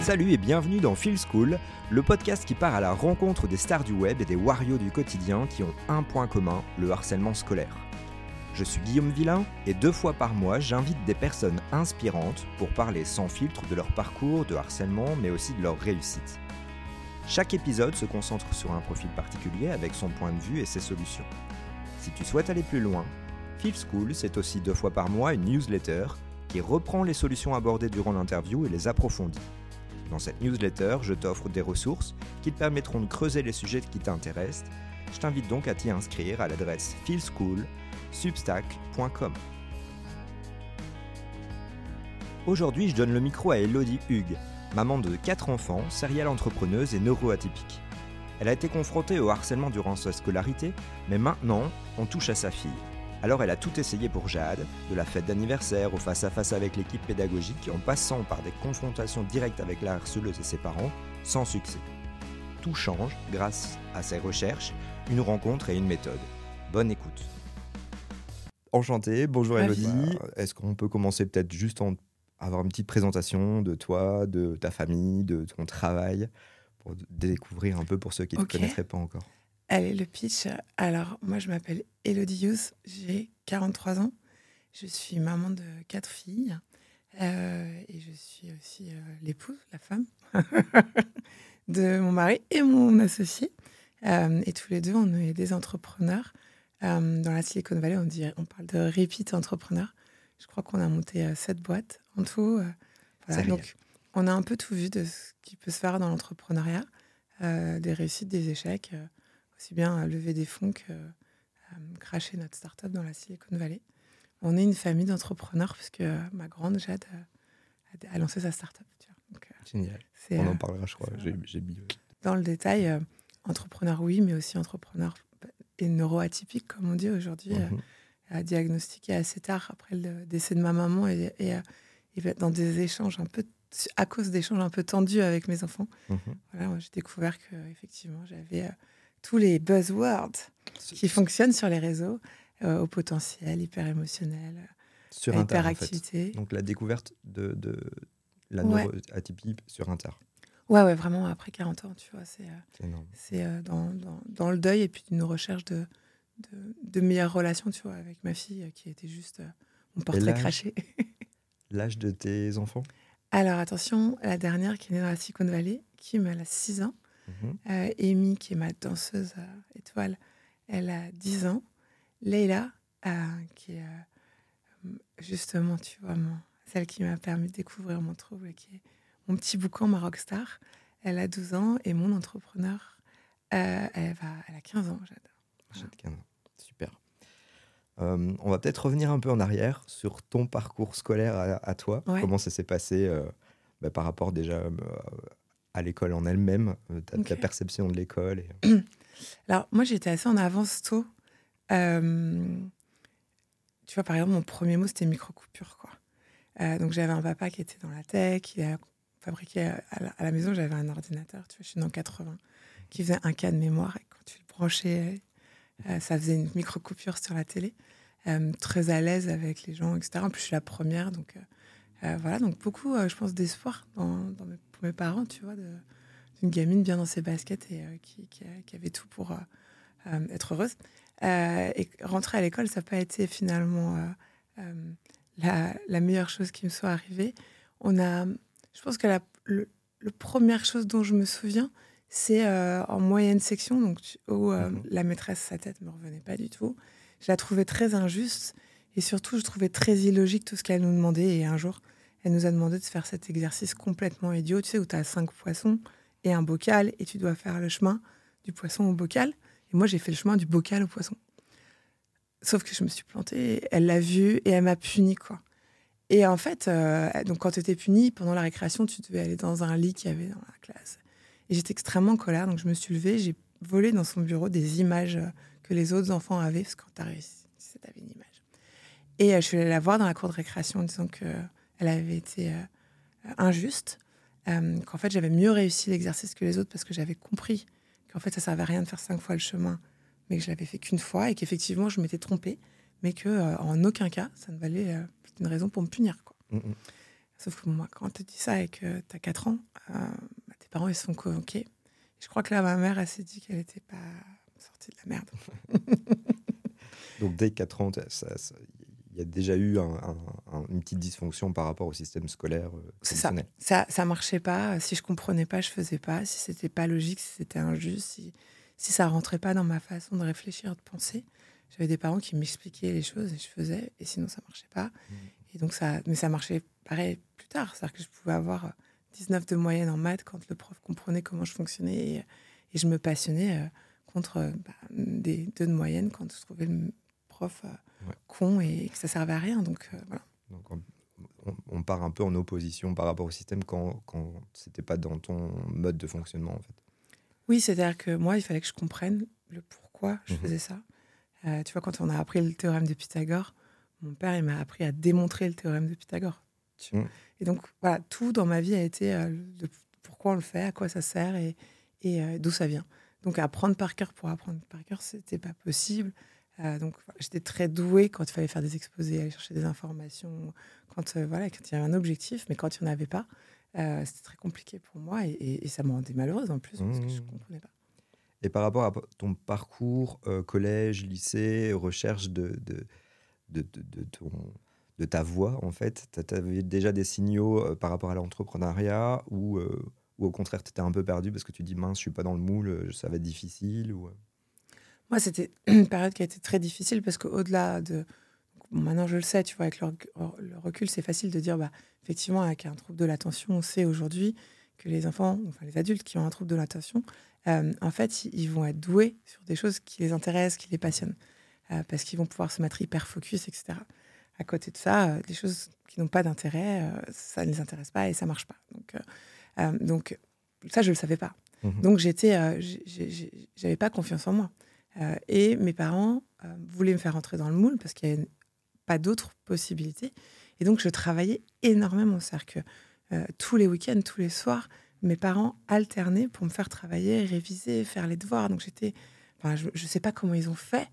Salut et bienvenue dans Feel School, le podcast qui part à la rencontre des stars du web et des warriors du quotidien qui ont un point commun, le harcèlement scolaire. Je suis Guillaume Villain et deux fois par mois, j'invite des personnes inspirantes pour parler sans filtre de leur parcours de harcèlement mais aussi de leur réussite. Chaque épisode se concentre sur un profil particulier avec son point de vue et ses solutions. Si tu souhaites aller plus loin, Feel School, c'est aussi deux fois par mois une newsletter qui reprend les solutions abordées durant l'interview et les approfondit. Dans cette newsletter, je t'offre des ressources qui te permettront de creuser les sujets qui t'intéressent. Je t'invite donc à t'y inscrire à l'adresse feelschool.substack.com. Aujourd'hui, je donne le micro à Elodie Hugues, maman de 4 enfants, serial entrepreneuse et neuroatypique. Elle a été confrontée au harcèlement durant sa scolarité, mais maintenant, on touche à sa fille. Alors elle a tout essayé pour Jade, de la fête d'anniversaire au face-à-face avec l'équipe pédagogique en passant par des confrontations directes avec la harceleuse et ses parents, sans succès. Tout change grâce à ses recherches, une rencontre et une méthode. Bonne écoute. Enchanté, bonjour Elodie. Est-ce qu'on peut commencer peut-être juste en avoir une petite présentation de toi, de ta famille, de ton travail, pour découvrir un peu pour ceux qui ne te connaîtraient pas encore? Allez, le pitch. Alors, moi, je m'appelle Elodie Hughes, j'ai 43 ans. Je suis maman de quatre filles euh, et je suis aussi euh, l'épouse, la femme de mon mari et mon associé. Euh, et tous les deux, on est des entrepreneurs. dans la Silicon Valley, on, dit, on parle de repeat entrepreneur. Je crois qu'on a monté sept boîtes en tout. Donc, on a un peu tout vu de ce qui peut se faire dans l'entrepreneuriat, des réussites, des échecs aussi bien lever des fonds que cracher notre start-up dans la Silicon Valley. On est une famille d'entrepreneurs puisque euh, ma grande Jade euh, a, lancé sa start-up. Donc, euh, Génial. On en parlera, je crois. J'ai Dans le détail, entrepreneur, oui, mais aussi entrepreneur et neuroatypique, comme on dit aujourd'hui, mmh. diagnostiqué assez tard après le décès de ma maman et, dans des échanges un peu à cause d'échanges un peu tendus avec mes enfants. Mmh voilà, j'ai découvert que effectivement j'avais tous les buzzwords qui fonctionnent sur les réseaux, euh, au potentiel, hyper émotionnel, sur hyperactivité. Donc la découverte de, de la neuroatypie sur Inter. Ouais, ouais, vraiment, après 40 ans, tu vois, c'est c'est euh, dans, dans, dans, le deuil et puis une recherche de, de, de, meilleures relations, tu vois, avec ma fille euh, qui était juste mon portrait craché. L'âge de tes enfants? Alors attention, la dernière qui est née dans la Silicon Valley, qui a 6 ans. Euh, Amy, qui est ma danseuse euh, étoile, elle a 10 ans. Leila, euh, qui est justement, tu vois, celle qui m'a permis de découvrir mon trouble, qui est mon petit boucan, ma rockstar. Elle a 12 ans et mon entrepreneur, elle, va, elle a 15 ans, j'adore. 15 ans, super. on va peut-être revenir un peu en arrière sur ton parcours scolaire à, toi. Comment ça s'est passé bah, par rapport déjà à l'école en elle-même, euh, ta, perception de l'école Alors, moi, j'étais assez en avance tôt. Euh, tu vois, par exemple, mon premier mot, c'était micro-coupure. Quoi. Euh, donc, j'avais un papa qui était dans la tech, il a fabriqué à la, maison, j'avais un ordinateur, tu vois, je suis dans 80, qui faisait un cas de mémoire. Et quand tu le branchais, ça faisait une micro-coupure sur la télé. très à l'aise avec les gens, etc. En plus, je suis la première, donc voilà. Donc, beaucoup, je pense, d'espoir dans, dans mes mes parents, tu vois, d'une gamine bien dans ses baskets et euh, qui, qui, avait tout pour euh, euh, être heureuse. et rentrer à l'école, ça n'a pas été finalement la, la, meilleure chose qui me soit arrivée. On a, je pense que la, le, première chose dont je me souviens, c'est en moyenne section, donc où mhm. la maîtresse, sa tête me revenait pas du tout. Je la trouvais très injuste et surtout, je trouvais très illogique tout ce qu'elle nous demandait. Et un jour, elle nous a demandé de faire cet exercice complètement idiot, tu sais, où tu as cinq poissons et un bocal, et tu dois faire le chemin du poisson au bocal. Et moi, j'ai fait le chemin du bocal au poisson. Sauf que je me suis plantée, elle l'a vu et elle m'a puni, quoi. Et en fait, euh, donc quand tu étais puni, pendant la récréation, tu devais aller dans un lit qu'il y avait dans la classe. Et j'étais extrêmement en colère, donc je me suis levée, j'ai volé dans son bureau des images que les autres enfants avaient, parce que quand tu as réussi, tu avais une image. Et euh, je suis allée la voir dans la cour de récréation en disant que elle avait été euh, injuste, euh, qu'en fait j'avais mieux réussi l'exercice que les autres parce que j'avais compris qu'en fait ça servait à rien de faire cinq fois le chemin, mais que je l'avais fait qu'une fois et qu'effectivement je m'étais trompée, mais que euh, en aucun cas ça ne valait une raison pour me punir. Quoi. Mm, mm. Sauf que moi, quand tu dis ça et que tu as 4 ans, bah, tes parents, ils se sont convoqués. je crois que là, ma mère, elle s'est dit qu'elle n'était pas sortie de la merde. Donc, dès 4 ans, il y a déjà eu une petite dysfonction par rapport au système scolaire. C'est ça. ça. Ça marchait pas. Si je comprenais pas, je faisais pas. Si c'était pas logique, si c'était injuste, si, si ça rentrait pas dans ma façon de réfléchir, de penser, j'avais des parents qui m'expliquaient les choses et je faisais. Et sinon, ça marchait pas. Mmh. Et donc ça, mais ça marchait pareil plus tard. C'est-à-dire que je pouvais avoir 19 de moyenne en maths quand le prof comprenait comment je fonctionnais et, je me passionnais euh, contre euh, bah, des deux de moyenne quand je trouvais le prof euh, con et que ça servait à rien. Donc voilà. on, part un peu en opposition par rapport au système quand, quand c'était pas dans ton mode de fonctionnement en fait. Oui, c'est-à-dire que moi, il fallait que je comprenne le pourquoi je mmh faisais ça. tu vois, quand on a appris le théorème de Pythagore, mon père, il m'a appris à démontrer le théorème de Pythagore. Mmh. Et donc, voilà, tout dans ma vie a été euh, pourquoi on le fait, à quoi ça sert et, et euh, d'où ça vient. Donc, apprendre par cœur pour apprendre par cœur, c'était pas possible. Euh, donc, j'étais très douée quand il fallait faire des exposés, aller chercher des informations, quand, voilà, quand il y avait un objectif, mais quand il n'y en avait pas, c'était très compliqué pour moi et, ça me rendait malheureuse en plus parce que je ne mmh. comprenais pas. Et par rapport à ton parcours, collège, lycée, recherche de, de, de, de ton ta voix, en fait Tu avais déjà des signaux euh, par rapport à l'entrepreneuriat ou, euh, ou au contraire, tu étais un peu perdu parce que tu dis, mince, je suis pas dans le moule, euh, ça va être difficile ou... Moi, c'était une période qui a été très difficile parce qu'au-delà de... maintenant, je le sais, tu vois, avec le, recul, c'est facile de dire, bah, effectivement, avec un trouble de l'attention, on sait aujourd'hui que les enfants, enfin les adultes qui ont un trouble de l'attention, en fait, ils vont être doués sur des choses qui les intéressent, qui les passionnent, parce qu'ils vont pouvoir se mettre hyper focus, etc à côté de ça, euh, des choses qui n'ont pas d'intérêt, euh, ça ne les intéresse pas et ça marche pas. Donc, euh, donc ça, je le savais pas. Mmh donc j'étais, j'avais pas confiance en moi. Et mes parents voulaient me faire entrer dans le moule parce qu'il n'y avait pas d'autres possibilités. Et donc je travaillais énormément. C'est-à-dire que tous les week-ends, tous les soirs, mes parents alternaient pour me faire travailler, réviser, faire les devoirs. Donc j'étais, enfin, je ne sais pas comment ils ont fait.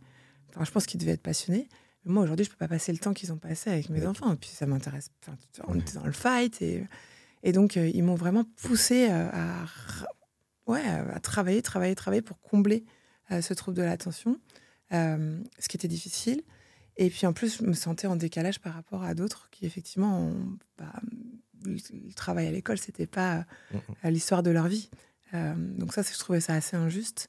Enfin, je pense qu'ils devaient être passionnés. Moi, aujourd'hui, je peux pas passer le temps qu'ils ont passé avec mes enfants. Et puis, ça m'intéresse. on était dans le fight. Et, et donc, euh, ils m'ont vraiment poussé euh, à, ouais, à travailler, travailler, travailler pour combler euh, ce trouble de l'attention, ce qui était difficile. Et puis, en plus, je me sentais en décalage par rapport à d'autres qui, effectivement, bah, le travail à l'école, c'était pas l'histoire de leur vie. donc, ça, je trouvais ça assez injuste.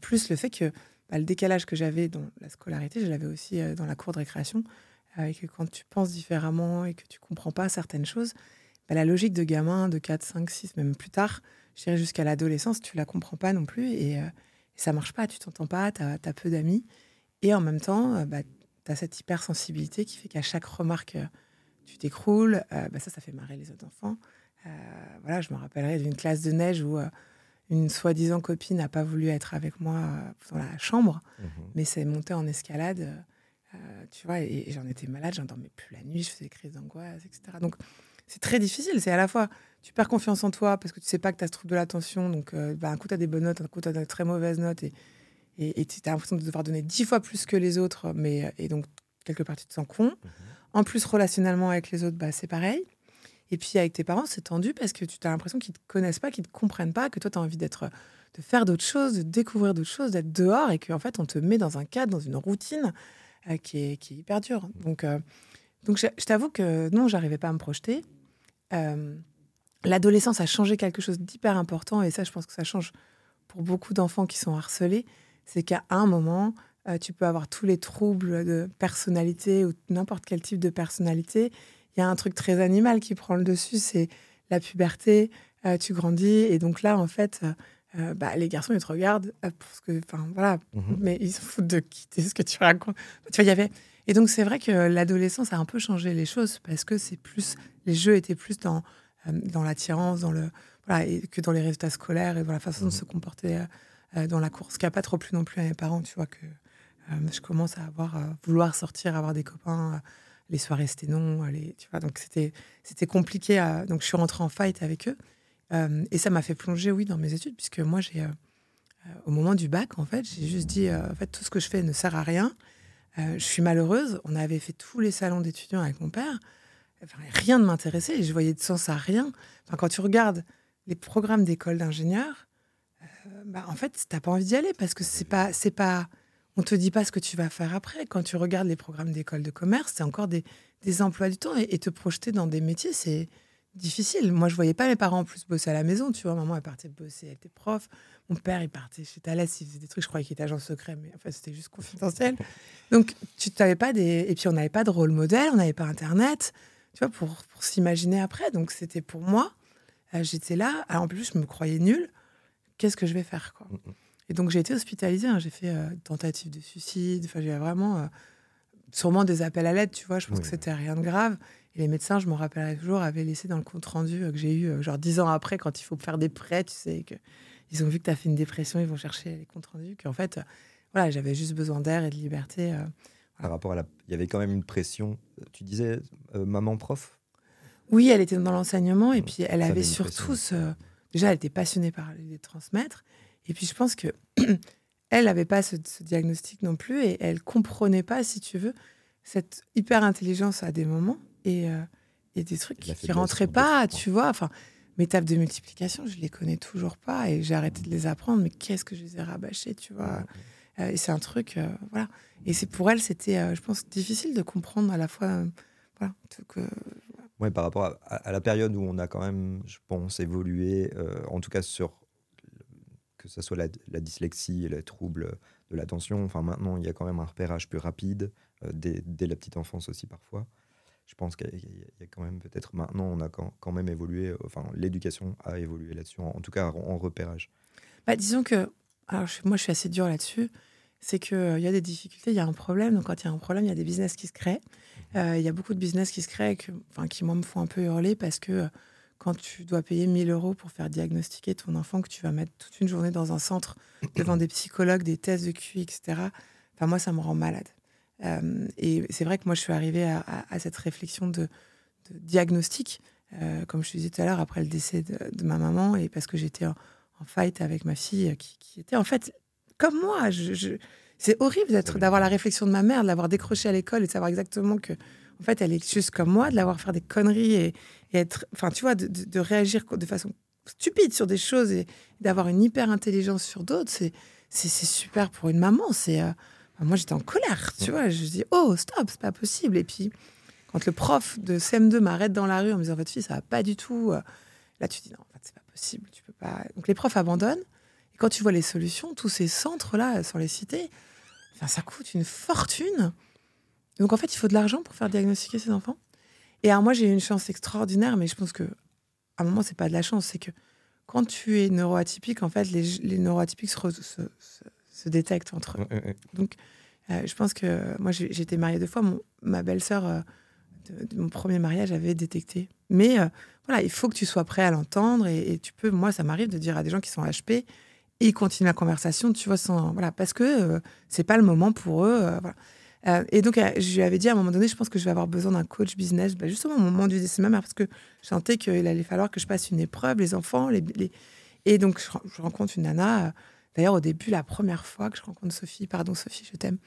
plus le fait que bah, le décalage que j'avais dans la scolarité, je l'avais aussi euh, dans la cour de récréation. Euh, et que quand tu penses différemment et que tu comprends pas certaines choses, bah, la logique de gamin de 4, 5, 6, même plus tard, je dirais jusqu'à l'adolescence, tu la comprends pas non plus et, euh, et ça marche pas, tu t'entends pas, tu as, peu d'amis. Et en même temps, bah, tu as cette hypersensibilité qui fait qu'à chaque remarque, tu t'écroules. bah, ça, ça fait marrer les autres enfants. voilà, je me rappellerai d'une classe de neige où une soi-disant copine n'a pas voulu être avec moi euh, dans la chambre, mhm. mais c'est monté en escalade, euh, tu vois, et, j'en étais malade, j'en dormais plus la nuit, je faisais des crises d'angoisse, etc. Donc, c'est très difficile. C'est à la fois, tu perds confiance en toi parce que tu sais pas que tu as ce trouble de l'attention, donc euh, bah, un coup, tu as des bonnes notes, un coup, tu as des très mauvaises notes, et et tu as l'impression de devoir donner dix fois plus que les autres, mais, et donc, quelque part, tu te sens con. Mhm. En plus, relationnellement avec les autres, bah, c'est pareil. Et puis avec tes parents, c'est tendu parce que tu as l'impression qu'ils ne te connaissent pas, qu'ils ne te comprennent pas, que toi, tu as envie d'être de faire d'autres choses, de découvrir d'autres choses, d'être dehors et qu'en fait, on te met dans un cadre, dans une routine euh, qui, est, qui, est, hyper dure. Donc, euh, donc je, t'avoue que non, j'arrivais pas à me projeter. Euh, l'adolescence a changé quelque chose d'hyper important et ça, je pense que ça change pour beaucoup d'enfants qui sont harcelés. C'est qu'à un moment, tu peux avoir tous les troubles de personnalité ou n'importe quel type de personnalité il y a un truc très animal qui prend le dessus, c'est la puberté, euh, tu grandis, et donc là, en fait, euh, euh, bah, les garçons, ils te regardent, parce que, enfin, voilà, mhm. mais ils s'en foutent de quitter ce que tu racontes. Tu vois, il y avait... Et donc, c'est vrai que l'adolescence a un peu changé les choses, parce que c'est plus... Les jeux étaient plus dans, dans l'attirance, dans le... Voilà, et que dans les résultats scolaires et dans la façon de mhm. se comporter dans la course, ce qui n'a pas trop plu non plus à mes parents, tu vois, que je commence à avoir, vouloir sortir, avoir des copains les soirées c'était non, les, tu vois, donc c'était c'était compliqué. À, donc je suis rentrée en fight avec eux euh, et ça m'a fait plonger, oui, dans mes études, puisque moi j'ai euh, euh, au moment du bac, en fait, j'ai juste dit, en fait, tout ce que je fais ne sert à rien. Je suis malheureuse. On avait fait tous les salons d'étudiants avec mon père. rien ne m'intéressait et je voyais de sens à rien. Enfin, quand tu regardes les programmes d'école d'ingénieurs, bah, en fait, t'as pas envie d'y aller parce que c'est pas, c'est pas, on te dit pas ce que tu vas faire après. Quand tu regardes les programmes d'école de commerce, c'est encore des, des, emplois du temps et, te projeter dans des métiers, c'est difficile. Moi, je voyais pas mes parents en plus bosser à la maison. Tu vois, maman, elle partait bosser, elle était prof. Mon père, il partait chez Thalès, il faisait des trucs. Je croyais qu'il était agent secret, mais en fait, c'était juste confidentiel. Donc, tu t'avais pas des, et puis on n'avait pas de rôle modèle, on n'avait pas Internet, tu vois, pour, pour s'imaginer après. Donc, c'était pour moi. Euh, j'étais là. Alors, en plus, je me croyais nulle qu'est-ce que je vais faire quoi? Mm. Et donc j'ai été hospitalisée, hein. j'ai fait euh, tentative de suicide, enfin j'ai vraiment euh, sûrement des appels à l'aide, tu vois, je pense que c'était rien de grave. Et les médecins, je me rappellerai toujours, avaient laissé dans le compte rendu que j'ai eu genre dix ans après, quand il faut faire des prêts, tu sais, que ils ont vu que tu as fait une dépression, ils vont chercher les comptes rendus, qu'en fait, voilà, j'avais juste besoin d'air et de liberté. Par rapport à la... Il y avait quand même une pression, tu disais, maman prof? Oui, elle était dans l'enseignement, et puis elle avait surtout ce déjà, elle était passionnée par les transmettre. Et puis, je pense que elle n'avait pas ce, diagnostic non plus et elle comprenait pas, si tu veux, cette hyper intelligence à des moments et, euh, des trucs qui, ne rentraient pas, tu vois. Enfin, mes tables de multiplication, je les connais toujours pas et j'ai arrêté de les apprendre. Mais qu'est-ce que je les ai rabâchées, tu vois euh, Et c'est un truc, euh, voilà. Et c'est pour elle, c'était, je pense, difficile de comprendre à la fois, voilà, que Ouais, par rapport à, la période où on a quand même, je pense, évolué, euh, en tout cas sur que ce soit la, dyslexie et les troubles de l'attention. Enfin, maintenant, il y a quand même un repérage plus rapide, euh, dès, la petite enfance aussi parfois. Je pense qu'il y, a quand même peut-être maintenant, on a quand, même évolué, euh, enfin, l'éducation a évolué là-dessus, en, tout cas en, repérage. Bah, disons que, alors moi je suis assez dur là-dessus, c'est qu'il y a des difficultés, il y a un problème. Donc quand il y a un problème, il y a des business qui se créent. Euh, il y a beaucoup de business qui se créent, enfin, qui moi me font un peu hurler parce que euh, quand tu dois payer 1000 euros pour faire diagnostiquer ton enfant, que tu vas mettre toute une journée dans un centre devant des psychologues, des tests de QI, etc., enfin, moi, ça me rend malade. Euh, et c'est vrai que moi, je suis arrivée à, cette réflexion de, diagnostic, comme je te disais tout à l'heure, après le décès de, ma maman, et parce que j'étais en, fight avec ma fille, qui, était en fait comme moi. je, c'est horrible d'être, d'avoir la réflexion de ma mère, de l'avoir décrochée à l'école et de savoir exactement que, en fait, elle est juste comme moi, de l'avoir faire des conneries et, être, enfin, tu vois, de, réagir de façon stupide sur des choses et d'avoir une hyper intelligence sur d'autres, c'est, c'est, super pour une maman. C'est, euh, moi, j'étais en colère, tu vois. Je dis, oh, stop, c'est pas possible. Et puis, quand le prof de CM2 m'arrête dans la rue en me disant, votre fille, ça va pas du tout, euh, là, tu dis, non, en fait, c'est pas possible, tu peux pas. Donc, les profs abandonnent. Et quand tu vois les solutions, tous ces centres-là, sans les citer, enfin, ça coûte une fortune. Donc en fait, il faut de l'argent pour faire diagnostiquer ces enfants. Et alors moi, j'ai eu une chance extraordinaire, mais je pense que à un moment, c'est pas de la chance, c'est que quand tu es neuroatypique, en fait, les, les neuroatypiques se, se, détectent entre eux. Donc, euh, je pense que moi, j'ai été mariée deux fois. Mon, ma belle-sœur euh, de, mon premier mariage avait détecté. Mais euh, voilà, il faut que tu sois prêt à l'entendre et, et, tu peux. Moi, ça m'arrive de dire à des gens qui sont HP et ils continuent la conversation, tu vois, sans, voilà, parce que c'est pas le moment pour eux. Voilà. Et donc, je lui avais dit à un moment donné, je pense que je vais avoir besoin d'un coach business, bah, justement au moment du décès de ma mère, parce que je sentais qu'il allait falloir que je passe une épreuve, les enfants, les, et donc je, rencontre une nana. D'ailleurs, au début, la première fois que je rencontre Sophie, pardon Sophie, je t'aime.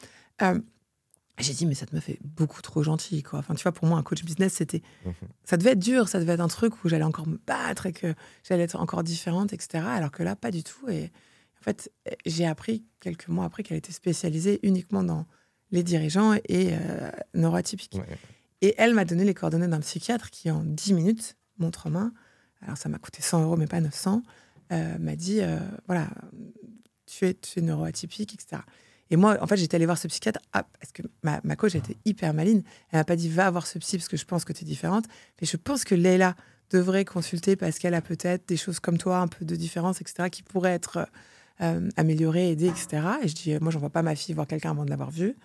J'ai dit, mais ça te me fait beaucoup trop gentil, quoi. Enfin, tu vois, pour moi, un coach business, c'était. Mhm. Ça devait être dur, ça devait être un truc où j'allais encore me battre et que j'allais être encore différente, etc. Alors que là, pas du tout. Et en fait, j'ai appris quelques mois après qu'elle était spécialisée uniquement dans les dirigeants et euh, neuroatypiques. Et elle m'a donné les coordonnées d'un psychiatre qui, en 10 minutes, montre en main, alors ça m'a coûté 100 euros, mais pas 900, euh, m'a dit euh, voilà, tu es, tu es neuroatypique, etc. Et moi, en fait, j'étais allée voir ce psychiatre ah, parce que ma, ma coach était hyper maline. Elle m'a pas dit va voir ce psy parce que je pense que tu es différente. Mais je pense que Leila devrait consulter parce qu'elle a peut-être des choses comme toi, un peu de différence, etc., qui pourraient être euh, améliorées, aidées, etc. Et je dis moi, j'envoie pas ma fille voir quelqu'un avant de l'avoir vue.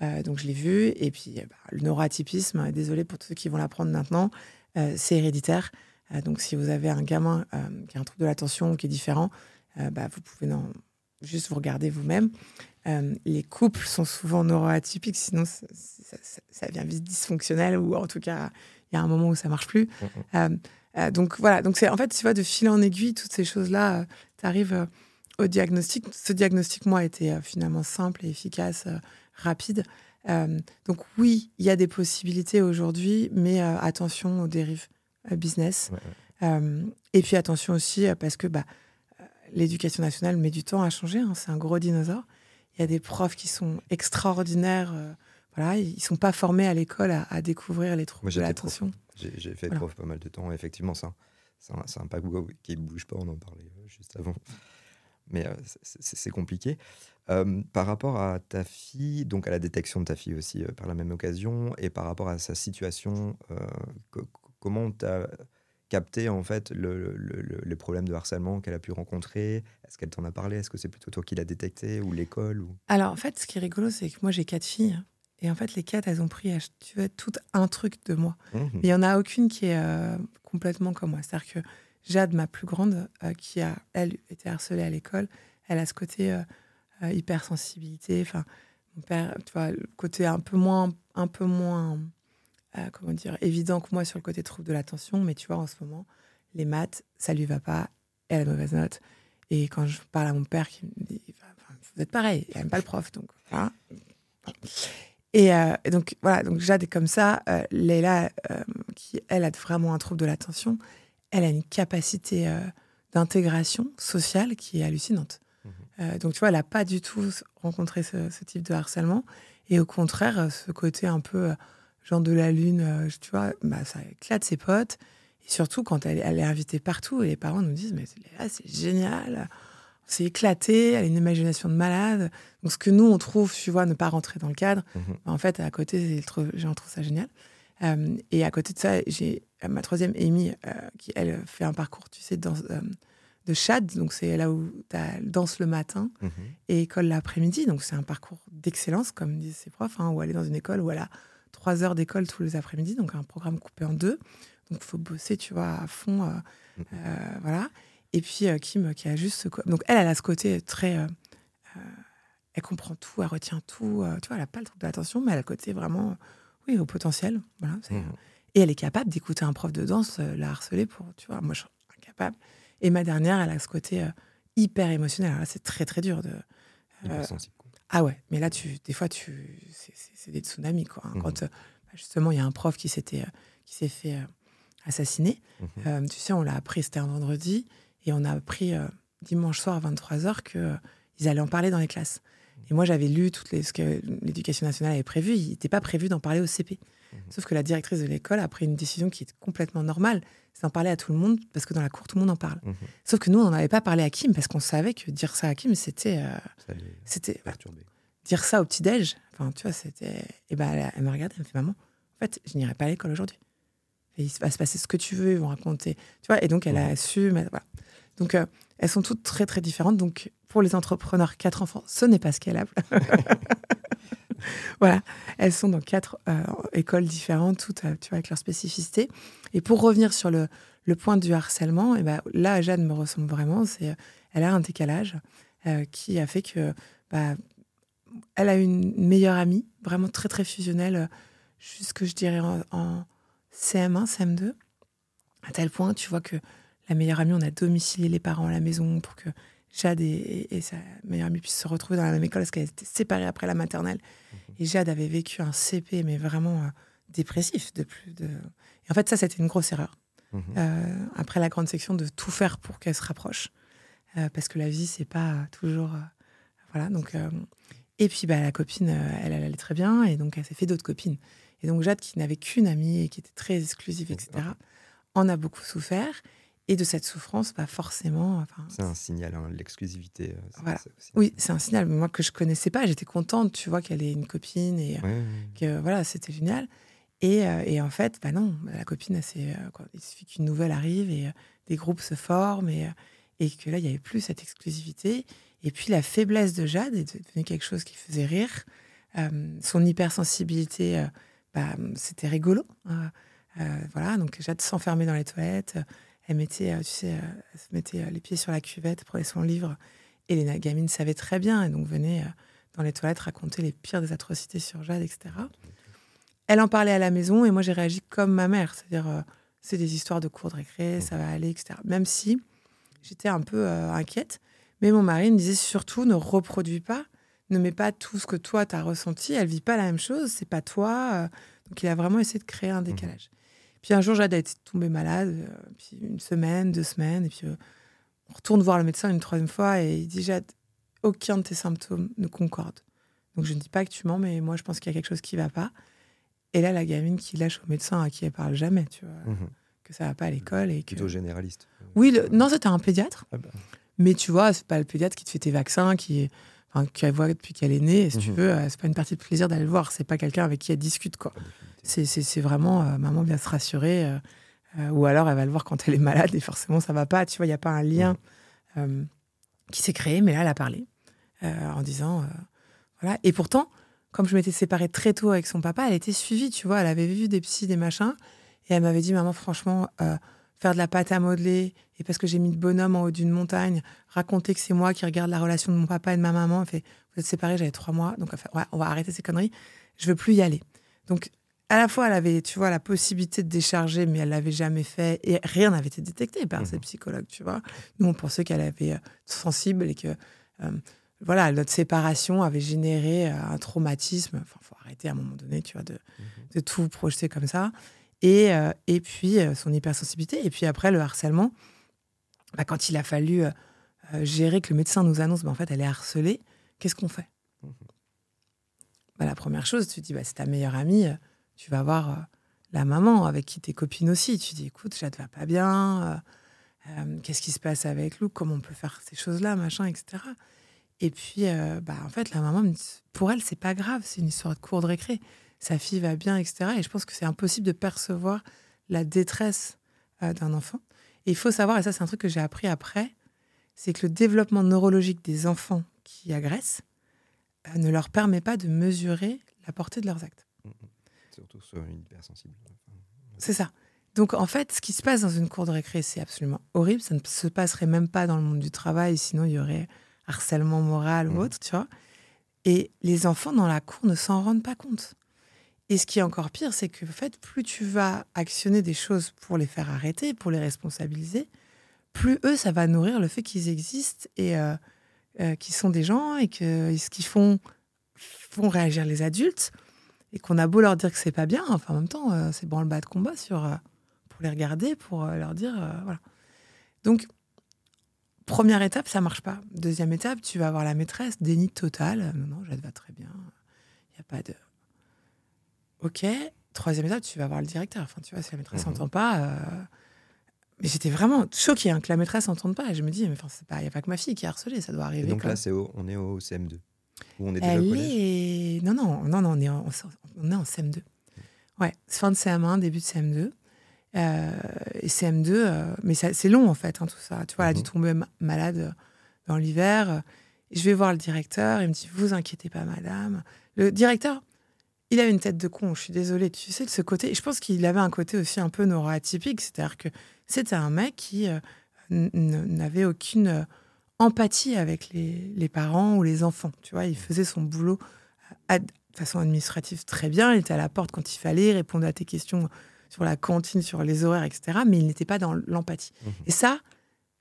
Euh, donc je l'ai vue. Et puis bah, le neuroatypisme, désolé pour tous ceux qui vont l'apprendre maintenant, euh, c'est héréditaire. Donc si vous avez un gamin qui a un trouble de l'attention ou qui est différent, bah, vous pouvez non, juste vous regarder vous-même. Euh, les couples sont souvent neuroatypiques, sinon ça, ça, devient vite dysfonctionnel ou en tout cas il y a un moment où ça marche plus. Mm, mm. Euh, euh, donc voilà, donc c'est en fait tu vois de fil en aiguille toutes ces choses-là, tu arrives au diagnostic. Ce diagnostic moi était finalement simple et efficace, rapide. donc oui, il y a des possibilités aujourd'hui, mais attention aux dérives business. et puis attention aussi parce que bah, l'éducation nationale met du temps à changer. Hein, c'est un gros dinosaure. Il y a des profs qui sont extraordinaires. voilà, ils sont pas formés à l'école à, découvrir les troubles de l'attention. J'ai fait prof pas mal de temps. Effectivement, ça, c'est un, un paquebot qui ne bouge pas. On en parlait juste avant mais euh, c'est compliqué. Euh, par rapport à ta fille, donc à la détection de ta fille aussi euh, par la même occasion, et par rapport à sa situation, comment tu as capté en fait le, les problèmes de harcèlement qu'elle a pu rencontrer? Est-ce qu'elle t'en a parlé? Est-ce que c'est plutôt toi qui l'as détecté ou l'école ou... Alors en fait, ce qui est rigolo, c'est que moi j'ai quatre filles. Et en fait, les quatre, elles ont pris tu veux, tout un truc de moi. Mmh Mais il n'y en a aucune qui est complètement comme moi. C'est-à-dire que Jade, ma plus grande, qui a, elle, été harcelée à l'école, elle a ce côté euh, euh, hypersensibilité. Enfin, mon père, tu vois, le côté un peu moins, un peu moins, euh, comment dire, évident que moi sur le côté trouble de l'attention. Mais tu vois, en ce moment, les maths, ça lui va pas. Elle a mauvaise note. Et quand je parle à mon père, qui me dit, vous êtes pareil, il n'aime pas le prof, donc Et, donc voilà, donc Jade est comme ça. Euh, Leila, qui elle a vraiment un trouble de l'attention, elle a une capacité d'intégration sociale qui est hallucinante. Euh, donc, tu vois, elle n'a pas du tout rencontré ce, type de harcèlement. Et au contraire, euh, ce côté un peu euh, genre de la lune, tu vois, bah, ça éclate ses potes. Et surtout, quand elle, est invitée partout, et les parents nous disent, mais là, c'est génial, c'est éclaté, elle a une imagination de malade. Donc, ce que nous, on trouve, tu vois, ne pas rentrer dans le cadre, mmh bah, en fait, à côté, j'en trouve ça génial. et à côté de ça, j'ai ma troisième, Amy, qui, elle, fait un parcours, tu sais, dans de Chad, donc c'est là où tu danse le matin mhm. et école l'après-midi. Donc c'est un parcours d'excellence, comme disent ses profs, hein, où elle est dans une école où elle a trois heures d'école tous les après-midi, donc un programme coupé en deux. Donc il faut bosser, tu vois, à fond. Euh, mhm. euh, voilà. Et puis euh, Kim, qui a juste ce. Donc elle, elle a ce côté très. elle comprend tout, elle retient tout. tu vois, elle n'a pas le truc de l'attention, mais elle a le côté vraiment. oui, au potentiel. Voilà. Mhm. Et elle est capable d'écouter un prof de danse la harceler pour. Tu vois, moi, je suis incapable. Et ma dernière, elle a ce côté hyper émotionnel. Alors c'est très, très dur de. Ah ouais, mais là, tu, des fois, tu, c'est des tsunamis. Quoi, hein. Quand mmh euh, bah, justement, il y a un prof qui s'était qui s'est fait assassiner, mmh tu sais, on l'a appris, c'était un vendredi, et on a appris dimanche soir à 23h qu'ils allaient en parler dans les classes. Et moi, j'avais lu toutes les, ce que l'éducation nationale avait prévu. Il n'était pas prévu d'en parler au CP. Sauf que la directrice de l'école a pris une décision qui est complètement normale, c'est d'en parler à tout le monde, parce que dans la cour, tout le monde en parle. Mhm. Sauf que nous, on n'en avait pas parlé à Kim, parce qu'on savait que dire ça à Kim, c'était... Euh, c'était bah, dire ça au petit-déj, enfin, tu vois, c'était... Et ben, elle, m'a regardé, elle me fait, maman, en fait, je n'irai pas à l'école aujourd'hui. il va se passer ce que tu veux, ils vont raconter. Tu vois, et donc, elle a mhm. su... Mais, voilà. Donc, euh, elles sont toutes très, très différentes. Donc, pour les entrepreneurs, quatre enfants, ce n'est pas scalable. voilà, elles sont dans quatre euh, écoles différentes, toutes euh, tu vois, avec leur spécificité. Et pour revenir sur le, point du harcèlement, eh ben, là, Jeanne me ressemble vraiment. C'est, elle a un décalage qui a fait que bah, elle a une meilleure amie, vraiment très très fusionnelle, jusque je dirais en, CM1, CM2, à tel point, tu vois que la meilleure amie, on a domicilié les parents à la maison pour que Jade et, et, sa meilleure amie puissent se retrouver dans la même école parce qu'elles étaient séparées après la maternelle. Et Jade avait vécu un CP, mais vraiment euh, dépressif. De plus de... Et en fait, ça, c'était une grosse erreur. Mhm. Euh, après la grande section, de tout faire pour qu'elle se rapproche. Euh, parce que la vie, c'est pas toujours. voilà. Donc, et puis, bah, la copine, elle, elle allait très bien. Et donc, elle s'est fait d'autres copines. Et donc, Jade, qui n'avait qu'une amie et qui était très exclusive, etc., en a beaucoup souffert. Et de cette souffrance, pas forcément. Enfin, c'est un signal, hein, l'exclusivité. Euh, oui, c'est un signal. Moi que je connaissais pas, j'étais contente, tu vois, qu'elle ait une copine et que voilà, c'était génial. Et, euh, et, en fait, bah non, la copine, c'est, euh, il suffit qu'une nouvelle arrive et des groupes se forment et, et que là, il n'y avait plus cette exclusivité. Et puis la faiblesse de Jade est devenue quelque chose qui faisait rire. son hypersensibilité, bah, c'était rigolo. Hein. voilà, donc Jade s'enfermait dans les toilettes elle mettait, euh, tu sais, euh, se mettait euh, les pieds sur la cuvette, prenait son livre. Et les gamines savaient très bien, et donc venaient dans les toilettes raconter les pires des atrocités sur Jade, etc. Elle en parlait à la maison, et moi j'ai réagi comme ma mère, c'est-à-dire c'est des histoires de cours de récré, ça va aller, etc. Même si j'étais un peu inquiète, mais mon mari me disait surtout ne reproduis pas ne met pas tout ce que toi, tu as ressenti. Elle vit pas la même chose, c'est pas toi. euh, donc, il a vraiment essayé de créer un décalage. Puis un jour, Jade a été tombée malade, euh, puis une semaine, deux semaines, et puis euh, on retourne voir le médecin une troisième fois, et il dit Jade, aucun de tes symptômes ne concorde. Donc je ne dis pas que tu mens, mais moi je pense qu'il y a quelque chose qui va pas. Et là, la gamine qui lâche au médecin à qui elle parle jamais, tu vois, Mhm. que ça va pas à l'école et que. Plutôt généraliste. Oui, le- non, c'était un pédiatre. Ah bah. Mais tu vois, c'est pas le pédiatre qui te fait tes vaccins, qui, enfin, qu'elle voit depuis qu'elle est née. Et si tu Mhm. veux, euh, c'est pas une partie de plaisir d'aller le voir. C'est pas quelqu'un avec qui elle discute, quoi. C'est, vraiment euh, maman vient se rassurer. euh, ou alors elle va le voir quand elle est malade et forcément ça va pas. Tu vois, il n'y a pas un lien euh, qui s'est créé. Mais là, elle a parlé en disant voilà. Et pourtant, comme je m'étais séparée très tôt avec son papa, elle était suivie. Tu vois, elle avait vu des psys, des machins. Et elle m'avait dit maman, franchement, faire de la pâte à modeler et parce que j'ai mis de bonhomme en haut d'une montagne, raconter que c'est moi qui regarde la relation de mon papa et de ma maman. Elle fait vous êtes séparés, j'avais trois mois, donc elle fait, ouais, on va arrêter ces conneries. Je veux plus y aller. Donc à la fois, elle avait, tu vois, la possibilité de décharger, mais elle l'avait jamais fait et rien n'avait été détecté par ses Mhm. psychologues, tu vois. Nous, on pensait qu'elle avait euh, sensible et que, euh, voilà, notre séparation avait généré euh, un traumatisme. Enfin, faut arrêter à un moment donné, tu vois, de, Mhm. de tout projeter comme ça. Et, euh, et puis, euh, son hypersensibilité. Et puis après, le harcèlement. Bah, quand il a fallu euh, gérer que le médecin nous annonce, bah, en fait, elle est harcelée, qu'est-ce qu'on fait? Mhm. bah, La première chose, tu te dis, bah, c'est ta meilleure amie, tu vas voir la maman avec qui tes copines aussi. Tu dis, écoute, Jade va pas bien, euh, qu'est-ce qui se passe avec Lou, comment on peut faire ces choses-là, machin, etc. Et puis, euh, bah, en fait, la maman, me dit, pour elle, c'est pas grave, c'est une histoire de cours de récré. Sa fille va bien, etc. Et je pense que c'est impossible de percevoir la détresse euh, d'un enfant. Et il faut savoir, et ça, c'est un truc que j'ai appris après, c'est que le développement neurologique des enfants qui agressent euh, ne leur permet pas de mesurer la portée de leurs actes. Surtout sur une hypersensible. C'est ça. Donc en fait, ce qui se passe dans une cour de récré, c'est absolument horrible. Ça ne se passerait même pas dans le monde du travail, sinon il y aurait harcèlement moral ou Mhm. autre, tu vois. Et les enfants dans la cour ne s'en rendent pas compte. Et ce qui est encore pire, c'est que en fait, plus tu vas actionner des choses pour les faire arrêter, pour les responsabiliser, plus eux, ça va nourrir le fait qu'ils existent et euh, euh, qu'ils sont des gens et que ce qu'ils font font réagir les adultes et qu'on a beau leur dire que c'est pas bien, enfin en même temps, euh, c'est branle-bas de combat sur euh, pour les regarder, pour leur dire voilà. Donc première étape, ça marche pas. Deuxième étape, tu vas voir la maîtresse, déni total. Non, non, Jade va très bien. Il y a pas de. Ok. Troisième étape, tu vas voir le directeur. Enfin, tu vois, si la maîtresse Mhm. n'entend pas. euh, Mais j'étais vraiment choquée hein, que la maîtresse n'entende pas. Et je me dis, mais enfin, il y a pas que ma fille qui est harcelée, ça doit Et arriver. donc là, c'est au- on est au CM2. Où on est déjà au elle collège? est. Non, non, non, non, on est en, on est en CM2. Ouais, fin de CM1, début de CM2. Euh, et CM2, euh, mais ça- c'est long en fait, hein, tout ça. Tu vois, elle a dû Mhm. tomber ma- malade dans l'hiver. je vais voir le directeur, il me dit Vous inquiétez pas, madame. Le directeur, il avait une tête de con, je suis désolée, tu sais, de ce côté. Et je pense qu'il avait un côté aussi un peu neuroatypique, c'est-à-dire que c'était un mec qui euh, n'avait aucune euh, empathie avec les, les parents ou les enfants. Tu vois, il faisait son boulot euh, de façon administrative très bien. Il était à la porte quand il fallait, il répondait à tes questions sur la cantine, sur les horaires, etc. Mais il n'était pas dans l'empathie. Mhm. Et ça,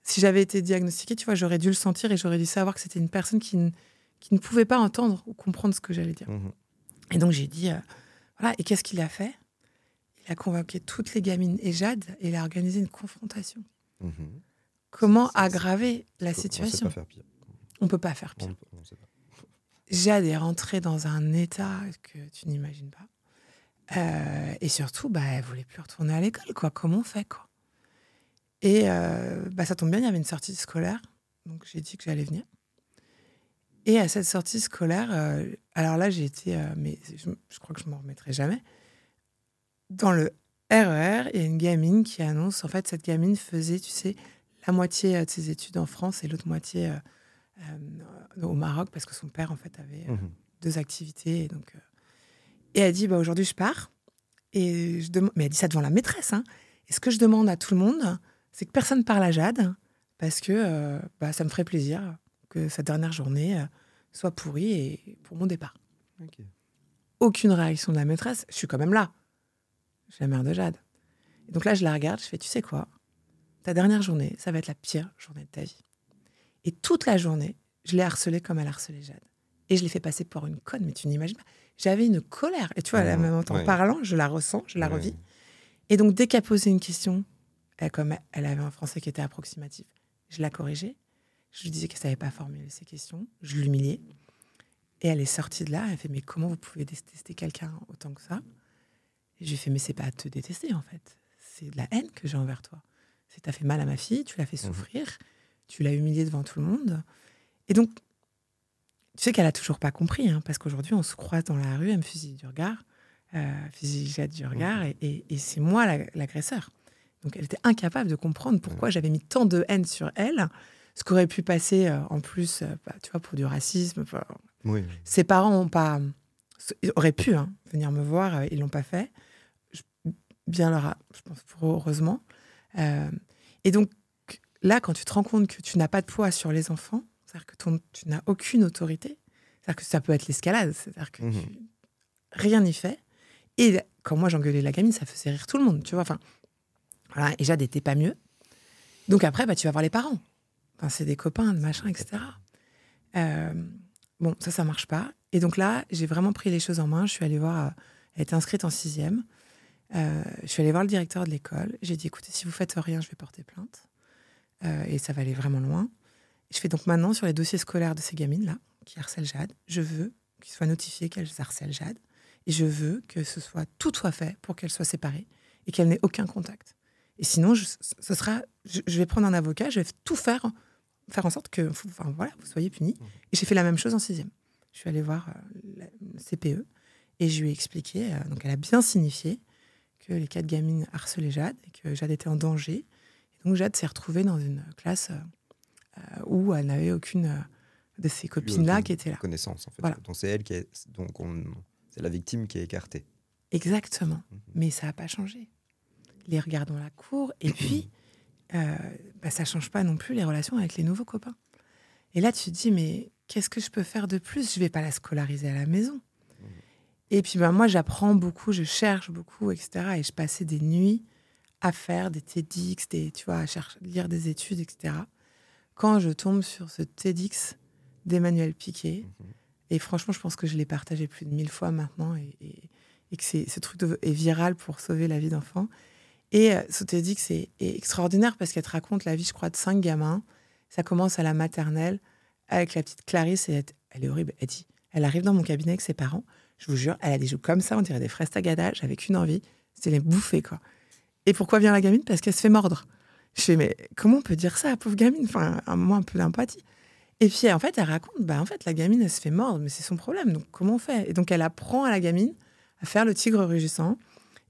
si j'avais été diagnostiquée, tu vois, j'aurais dû le sentir et j'aurais dû savoir que c'était une personne qui, ne- qui ne pouvait pas entendre ou comprendre ce que j'allais dire. Mhm. Et donc j'ai dit, euh, voilà, et qu'est-ce qu'il a fait? Il a convoqué toutes les gamines et Jade et il a organisé une confrontation. Mhm. Comment aggraver la On sait situation? pas faire pire. On peut pas faire On, pire. on sait pas. Jade est rentrée dans un état que tu n'imagines pas. Euh, et surtout, bah, elle voulait plus retourner à l'école, quoi. Comment on fait, quoi? Et euh, bah, ça tombe bien, il y avait une sortie scolaire, donc j'ai dit que j'allais venir. Et à cette sortie scolaire, euh, alors là, j'ai été, euh, mais je, je crois que je m'en remettrai jamais. Dans le RER, il y a une gamine qui annonce, en fait, cette gamine faisait, tu sais, la moitié euh, de ses études en France et l'autre moitié euh, au Maroc, parce que son père, en fait, avait Mhm. deux activités. Et, donc, et elle dit bah, aujourd'hui, je pars. Et je demande, mais elle dit ça devant la maîtresse. Hein. Et ce que je demande à tout le monde, c'est que personne parle à Jade, parce que bah, ça me ferait plaisir que sa dernière journée euh, soit pourrie et pour mon départ. Aucune réaction de la maîtresse. Je suis quand même là. Je suis la mère de Jade. Et donc là, je la regarde, je fais Tu sais quoi? Ta dernière journée, ça va être la pire journée de ta vie. Et toute la journée, je l'ai harcelée comme elle harcelait Jade. Et je l'ai fait passer pour une conne, mais tu n'imagines pas. J'avais une colère. Et tu vois, même en parlant, je la ressens, je la revis. Et donc, dès qu'elle posait une question, elle, comme elle avait un français qui était approximatif, je la corrigeais. Je lui disais qu'elle ne savait pas formuler ses questions. Je l'humiliais. Et elle est sortie de là. Elle fait Mais comment vous pouvez détester quelqu'un autant que ça? Et je lui ai fait Mais c'est pas à te détester, en fait. C'est de la haine que j'ai envers toi. C'est as fait mal à ma fille, tu l'as fait mmh. souffrir, tu l'as humiliée devant tout le monde. Et donc, tu sais qu'elle a toujours pas compris, hein, parce qu'aujourd'hui, on se croise dans la rue, elle me fusille du regard, euh, fusille du regard, mmh. et, et c'est moi l'agresseur. Donc, elle était incapable de comprendre pourquoi j'avais mis tant de haine sur elle ce qu'aurait pu passer euh, en plus, euh, bah, tu vois, pour du racisme. Ses parents ont pas, auraient pu hein, venir me voir, euh, ils l'ont pas fait. bien leur, je pense, heureusement. et donc là, quand tu te rends compte que tu n'as pas de poids sur les enfants, c'est-à-dire que tu n'as aucune autorité, c'est-à-dire que ça peut être l'escalade, c'est-à-dire que mmh rien n'y fait. Et quand moi j'engueulais la gamine, ça faisait rire tout le monde, tu vois. Enfin, voilà. Et Jade n'était pas mieux. Donc après, bah, tu vas voir les parents c'est des copains, de machin, etc. Euh, bon, ça, ça marche pas. Et donc là, j'ai vraiment pris les choses en main. Je suis allée voir, euh, elle était inscrite en sixième. Euh, je suis allée voir le directeur de l'école. J'ai dit, écoutez, si vous faites rien, je vais porter plainte. et ça va aller vraiment loin. Je fais donc maintenant sur les dossiers scolaires de ces gamines-là, qui harcèlent Jade, je veux qu'il soit notifié qu'elles harcèlent Jade. Et je veux que ce soit, tout soit fait pour qu'elles soient séparées et qu'elles n'aient aucun contact. Et sinon, ce sera, je, vais prendre un avocat, je vais tout faire faire en sorte que enfin, voilà, vous soyez punis. Mmh. Et j'ai fait la même chose en sixième. Je suis allée voir euh, le CPE et je lui ai expliqué, euh, donc elle a bien signifié que les quatre gamines harcelaient Jade et que Jade était en danger. Et donc Jade s'est retrouvée dans une classe euh, où elle n'avait aucune de ses copines-là qui était là. Connaissance, en fait. Donc c'est elle qui est, donc c'est la victime qui est écartée. Exactement. Mmh. Mais ça n'a pas changé. Les regards dans la cour et puis euh, bah, ça change pas non plus les relations avec les nouveaux copains. Et là, tu te dis, mais qu'est-ce que je peux faire de plus? Je vais pas la scolariser à la maison. Mmh. Et puis, bah, moi, j'apprends beaucoup, je cherche beaucoup, etc. Et je passais des nuits à faire des TEDx, des, tu vois, à chercher, lire des études, etc. Quand je tombe sur ce TEDx d'Emmanuel Piquet, mmh. et franchement, je pense que je l'ai partagé plus de mille fois maintenant, et, et, que ce truc est viral pour sauver la vie d'enfants. Et euh, que c'est extraordinaire parce qu'elle te raconte la vie, je crois, de cinq gamins. Ça commence à la maternelle avec la petite Clarisse et elle, est horrible. Elle dit, elle arrive dans mon cabinet avec ses parents. Je vous jure, elle a des joues comme ça, on dirait des fraises tagadage, avec une envie, c'est les bouffer, quoi. Et pourquoi vient la gamine? Parce qu'elle se fait mordre. Je fais, mais comment on peut dire ça, pauvre gamine? Enfin, un moment un peu d'empathie. Et puis, en fait, elle raconte, bah, en fait, la gamine, elle se fait mordre, mais c'est son problème. Donc, comment on fait? Et donc, elle apprend à la gamine à faire le tigre rugissant,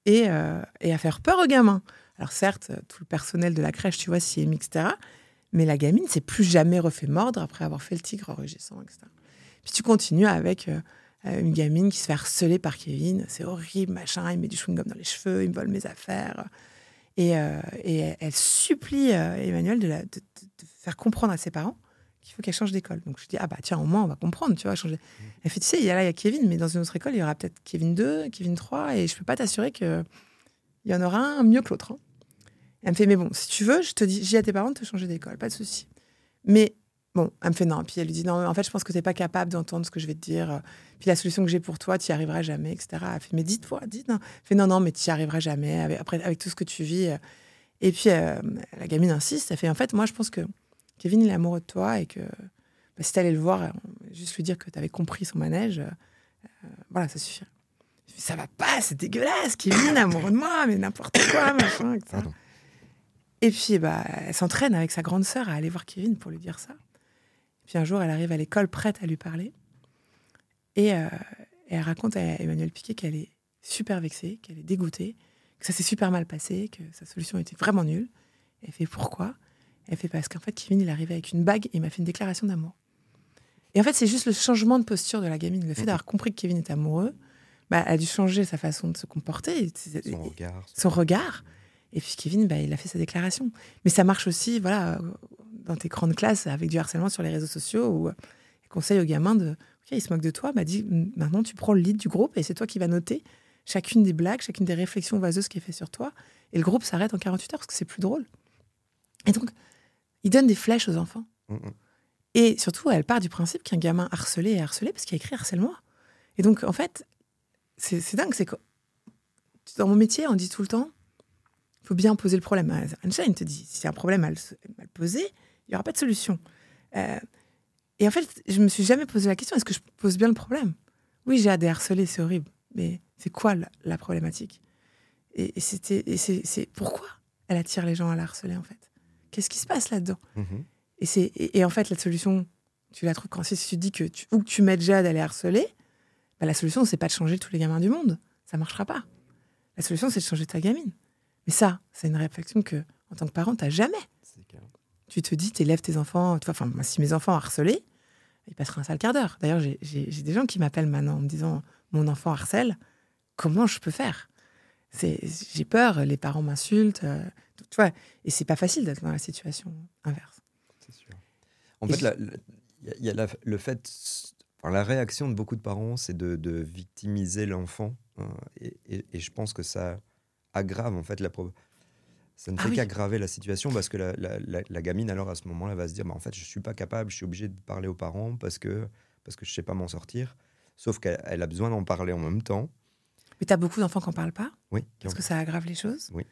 euh, et, à faire peur aux gamins. Alors certes, tout le personnel de la crèche, tu vois, s'y mis, etc. Mais la gamine s'est plus jamais refait mordre après avoir fait le tigre rugissant, etc. Puis tu continues avec euh, une gamine qui se fait harceler par Kevin. C'est horrible, machin. Il met du chewing-gum dans les cheveux, il me vole mes affaires. Et, euh, elle supplie Emmanuel de, faire comprendre à ses parents qu'il faut qu'elle change d'école. Donc je dis, ah bah tiens, au moins on va comprendre, tu vois, changer. Mmh. Elle fait, tu sais, il y a là, il y a Kevin, mais dans une autre école, il y aura peut-être Kevin 2, Kevin 3, et je peux pas t'assurer qu'il y en aura un mieux que l'autre. Hein. Elle me fait, mais bon, si tu veux, je te dis, j'ai à tes parents de te changer d'école, pas de souci. Mais bon, elle me fait non. Puis elle lui dit, non, en fait, je pense que tu n'es pas capable d'entendre ce que je vais te dire. Puis la solution que j'ai pour toi, tu n'y arriveras jamais, etc. Elle fait, mais dis-toi, dis, non. Elle fait, non, non, mais tu n'y arriveras jamais, avec, après, avec tout ce que tu vis. Et puis euh, la gamine insiste, elle fait, en fait, moi, je pense que Kevin, il est amoureux de toi et que bah, si tu allais le voir, euh, juste lui dire que tu avais compris son manège, euh, euh, voilà, ça suffit. Ça va pas, c'est dégueulasse, Kevin, amoureux de moi, mais n'importe quoi, machin, etc. Et puis, bah, elle s'entraîne avec sa grande sœur à aller voir Kevin pour lui dire ça. Puis un jour, elle arrive à l'école prête à lui parler. Et, elle raconte à Emmanuel Piquet qu'elle est super vexée, qu'elle est dégoûtée, que ça s'est super mal passé, que sa solution était vraiment nulle. elle fait pourquoi? Elle fait parce qu'en fait, Kevin, il est arrivé avec une bague et il m'a fait une déclaration d'amour. Et en fait, c'est juste le changement de posture de la gamine. Le fait d'avoir compris que Kevin était amoureux, bah, elle a dû changer sa façon de se comporter. Son regard. Son regard. Et puis Kevin, bah, il a fait sa déclaration. Mais ça marche aussi, voilà, dans tes grandes classes avec du harcèlement sur les réseaux sociaux où il conseille aux gamins de, ok, il se moque de toi, bah dit, maintenant tu prends le lead du groupe et c'est toi qui vas noter chacune des blagues, chacune des réflexions vaseuses qui est fait sur toi. Et le groupe s'arrête en 48 heures parce que c'est plus drôle. Et donc, il donne des flèches aux enfants. Mm, mm. Et surtout, elle part du principe qu'un gamin harcelé est harcelé parce qu'il a écrit harcèle-moi. Et donc, en fait, c'est dingue. C'est que dans mon métier, on dit tout le temps il faut bien poser le problème. Einstein te dit si un problème mal, mal posé, il n'y aura pas de solution. Euh, et en fait, je me suis jamais posé la question est-ce que je pose bien le problème? Oui, j'ai à harcelé, c'est horrible. Mais c'est quoi la, problématique? Et, c'était, c'est, pourquoi elle attire les gens à la harceler en fait? Qu'est-ce qui se passe là-dedans mhm. et, c'est, et, en fait, la solution, tu la trouves quand si tu dis que tu, ou que tu mets Jade à les harceler, bah, la solution, c'est pas de changer tous les gamins du monde. Ça marchera pas. La solution, c'est de changer ta gamine. Mais ça, c'est une réflexion que, en tant que parent, tu jamais. Tu te dis, tu élèves tes enfants. Enfin, moi, si mes enfants harcelés, ils passeraient un sale quart d'heure. D'ailleurs, j'ai des gens qui m'appellent maintenant en me disant Mon enfant harcèle, comment je peux faire? J'ai peur, les parents m'insultent. Euh, tu vois, et c'est pas facile d'être dans la situation inverse. C'est sûr. En fait, il y a, le fait. la réaction de beaucoup de parents, c'est de, victimiser l'enfant. Hein, et, et, je pense que ça aggrave en fait la ça ne ah fait qu'aggraver la situation parce que la, la, gamine alors à ce moment-là va se dire bah, en fait je suis pas capable je suis obligé de parler aux parents parce que parce que je sais pas m'en sortir sauf qu'elle a besoin d'en parler en même temps mais tu as beaucoup d'enfants qui n'en parlent pas? Oui parce que ça aggrave les choses? Oui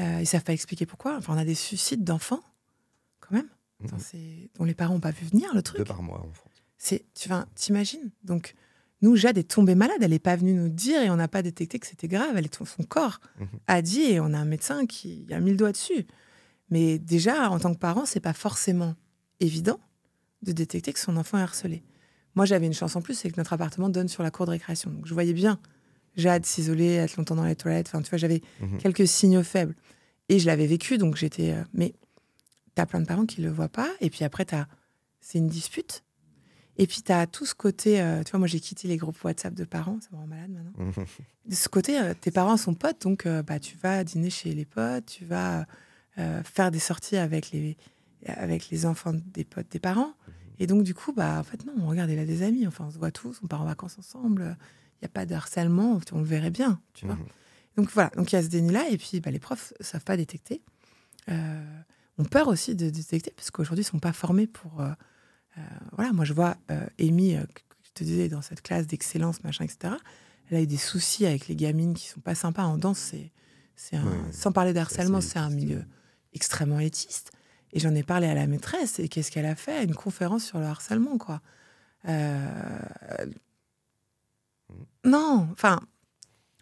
euh, ils savent pas expliquer pourquoi enfin on a des suicides d'enfants quand même mhm. dont les parents n'ont pas vu venir le truc deux par mois en France c'est tu t'imagines donc nous, Jade est tombée malade, elle n'est pas venue nous dire et on n'a pas détecté que c'était grave. Elle est, son corps mhm. a dit et on a un médecin qui a mis le doigt dessus. Mais déjà, en tant que parent, c'est pas forcément évident de détecter que son enfant est harcelé. Moi, j'avais une chance en plus, c'est que notre appartement donne sur la cour de récréation. Donc, je voyais bien Jade s'isoler, être longtemps dans les toilettes. Enfin, tu vois, j'avais mhm. quelques signaux faibles. Et je l'avais vécu, donc j'étais. Euh, mais tu as plein de parents qui le voient pas. Et puis après, c'est une dispute. Et puis, tu as tout ce côté, euh, tu vois, moi j'ai quitté les groupes WhatsApp de parents, ça me rend malade maintenant. de ce côté, euh, tes parents sont potes, donc bah, tu vas dîner chez les potes, tu vas faire des sorties avec les, avec les enfants des potes des parents. Et donc, du coup, bah, en fait, non, on regarde, il a des amis, enfin, on se voit tous, on part en vacances ensemble, n'y a pas de harcèlement, on le verrait bien, tu vois. Donc voilà, donc il y a ce déni-là, et puis bah, les profs ne savent pas détecter. ont peur aussi de détecter, parce qu'aujourd'hui, ils ne sont pas formés pour euh, voilà, moi je vois euh, Amy, euh, que je te disais, dans cette classe d'excellence, machin, etc. Elle a eu des soucis avec les gamines qui sont pas sympas en danse. C'est, c'est sans parler d'harcèlement, c'est un milieu extrêmement élitiste. Et j'en ai parlé à la maîtresse. Et qu'est-ce qu'elle a fait? Une conférence sur le harcèlement, quoi. Non, enfin,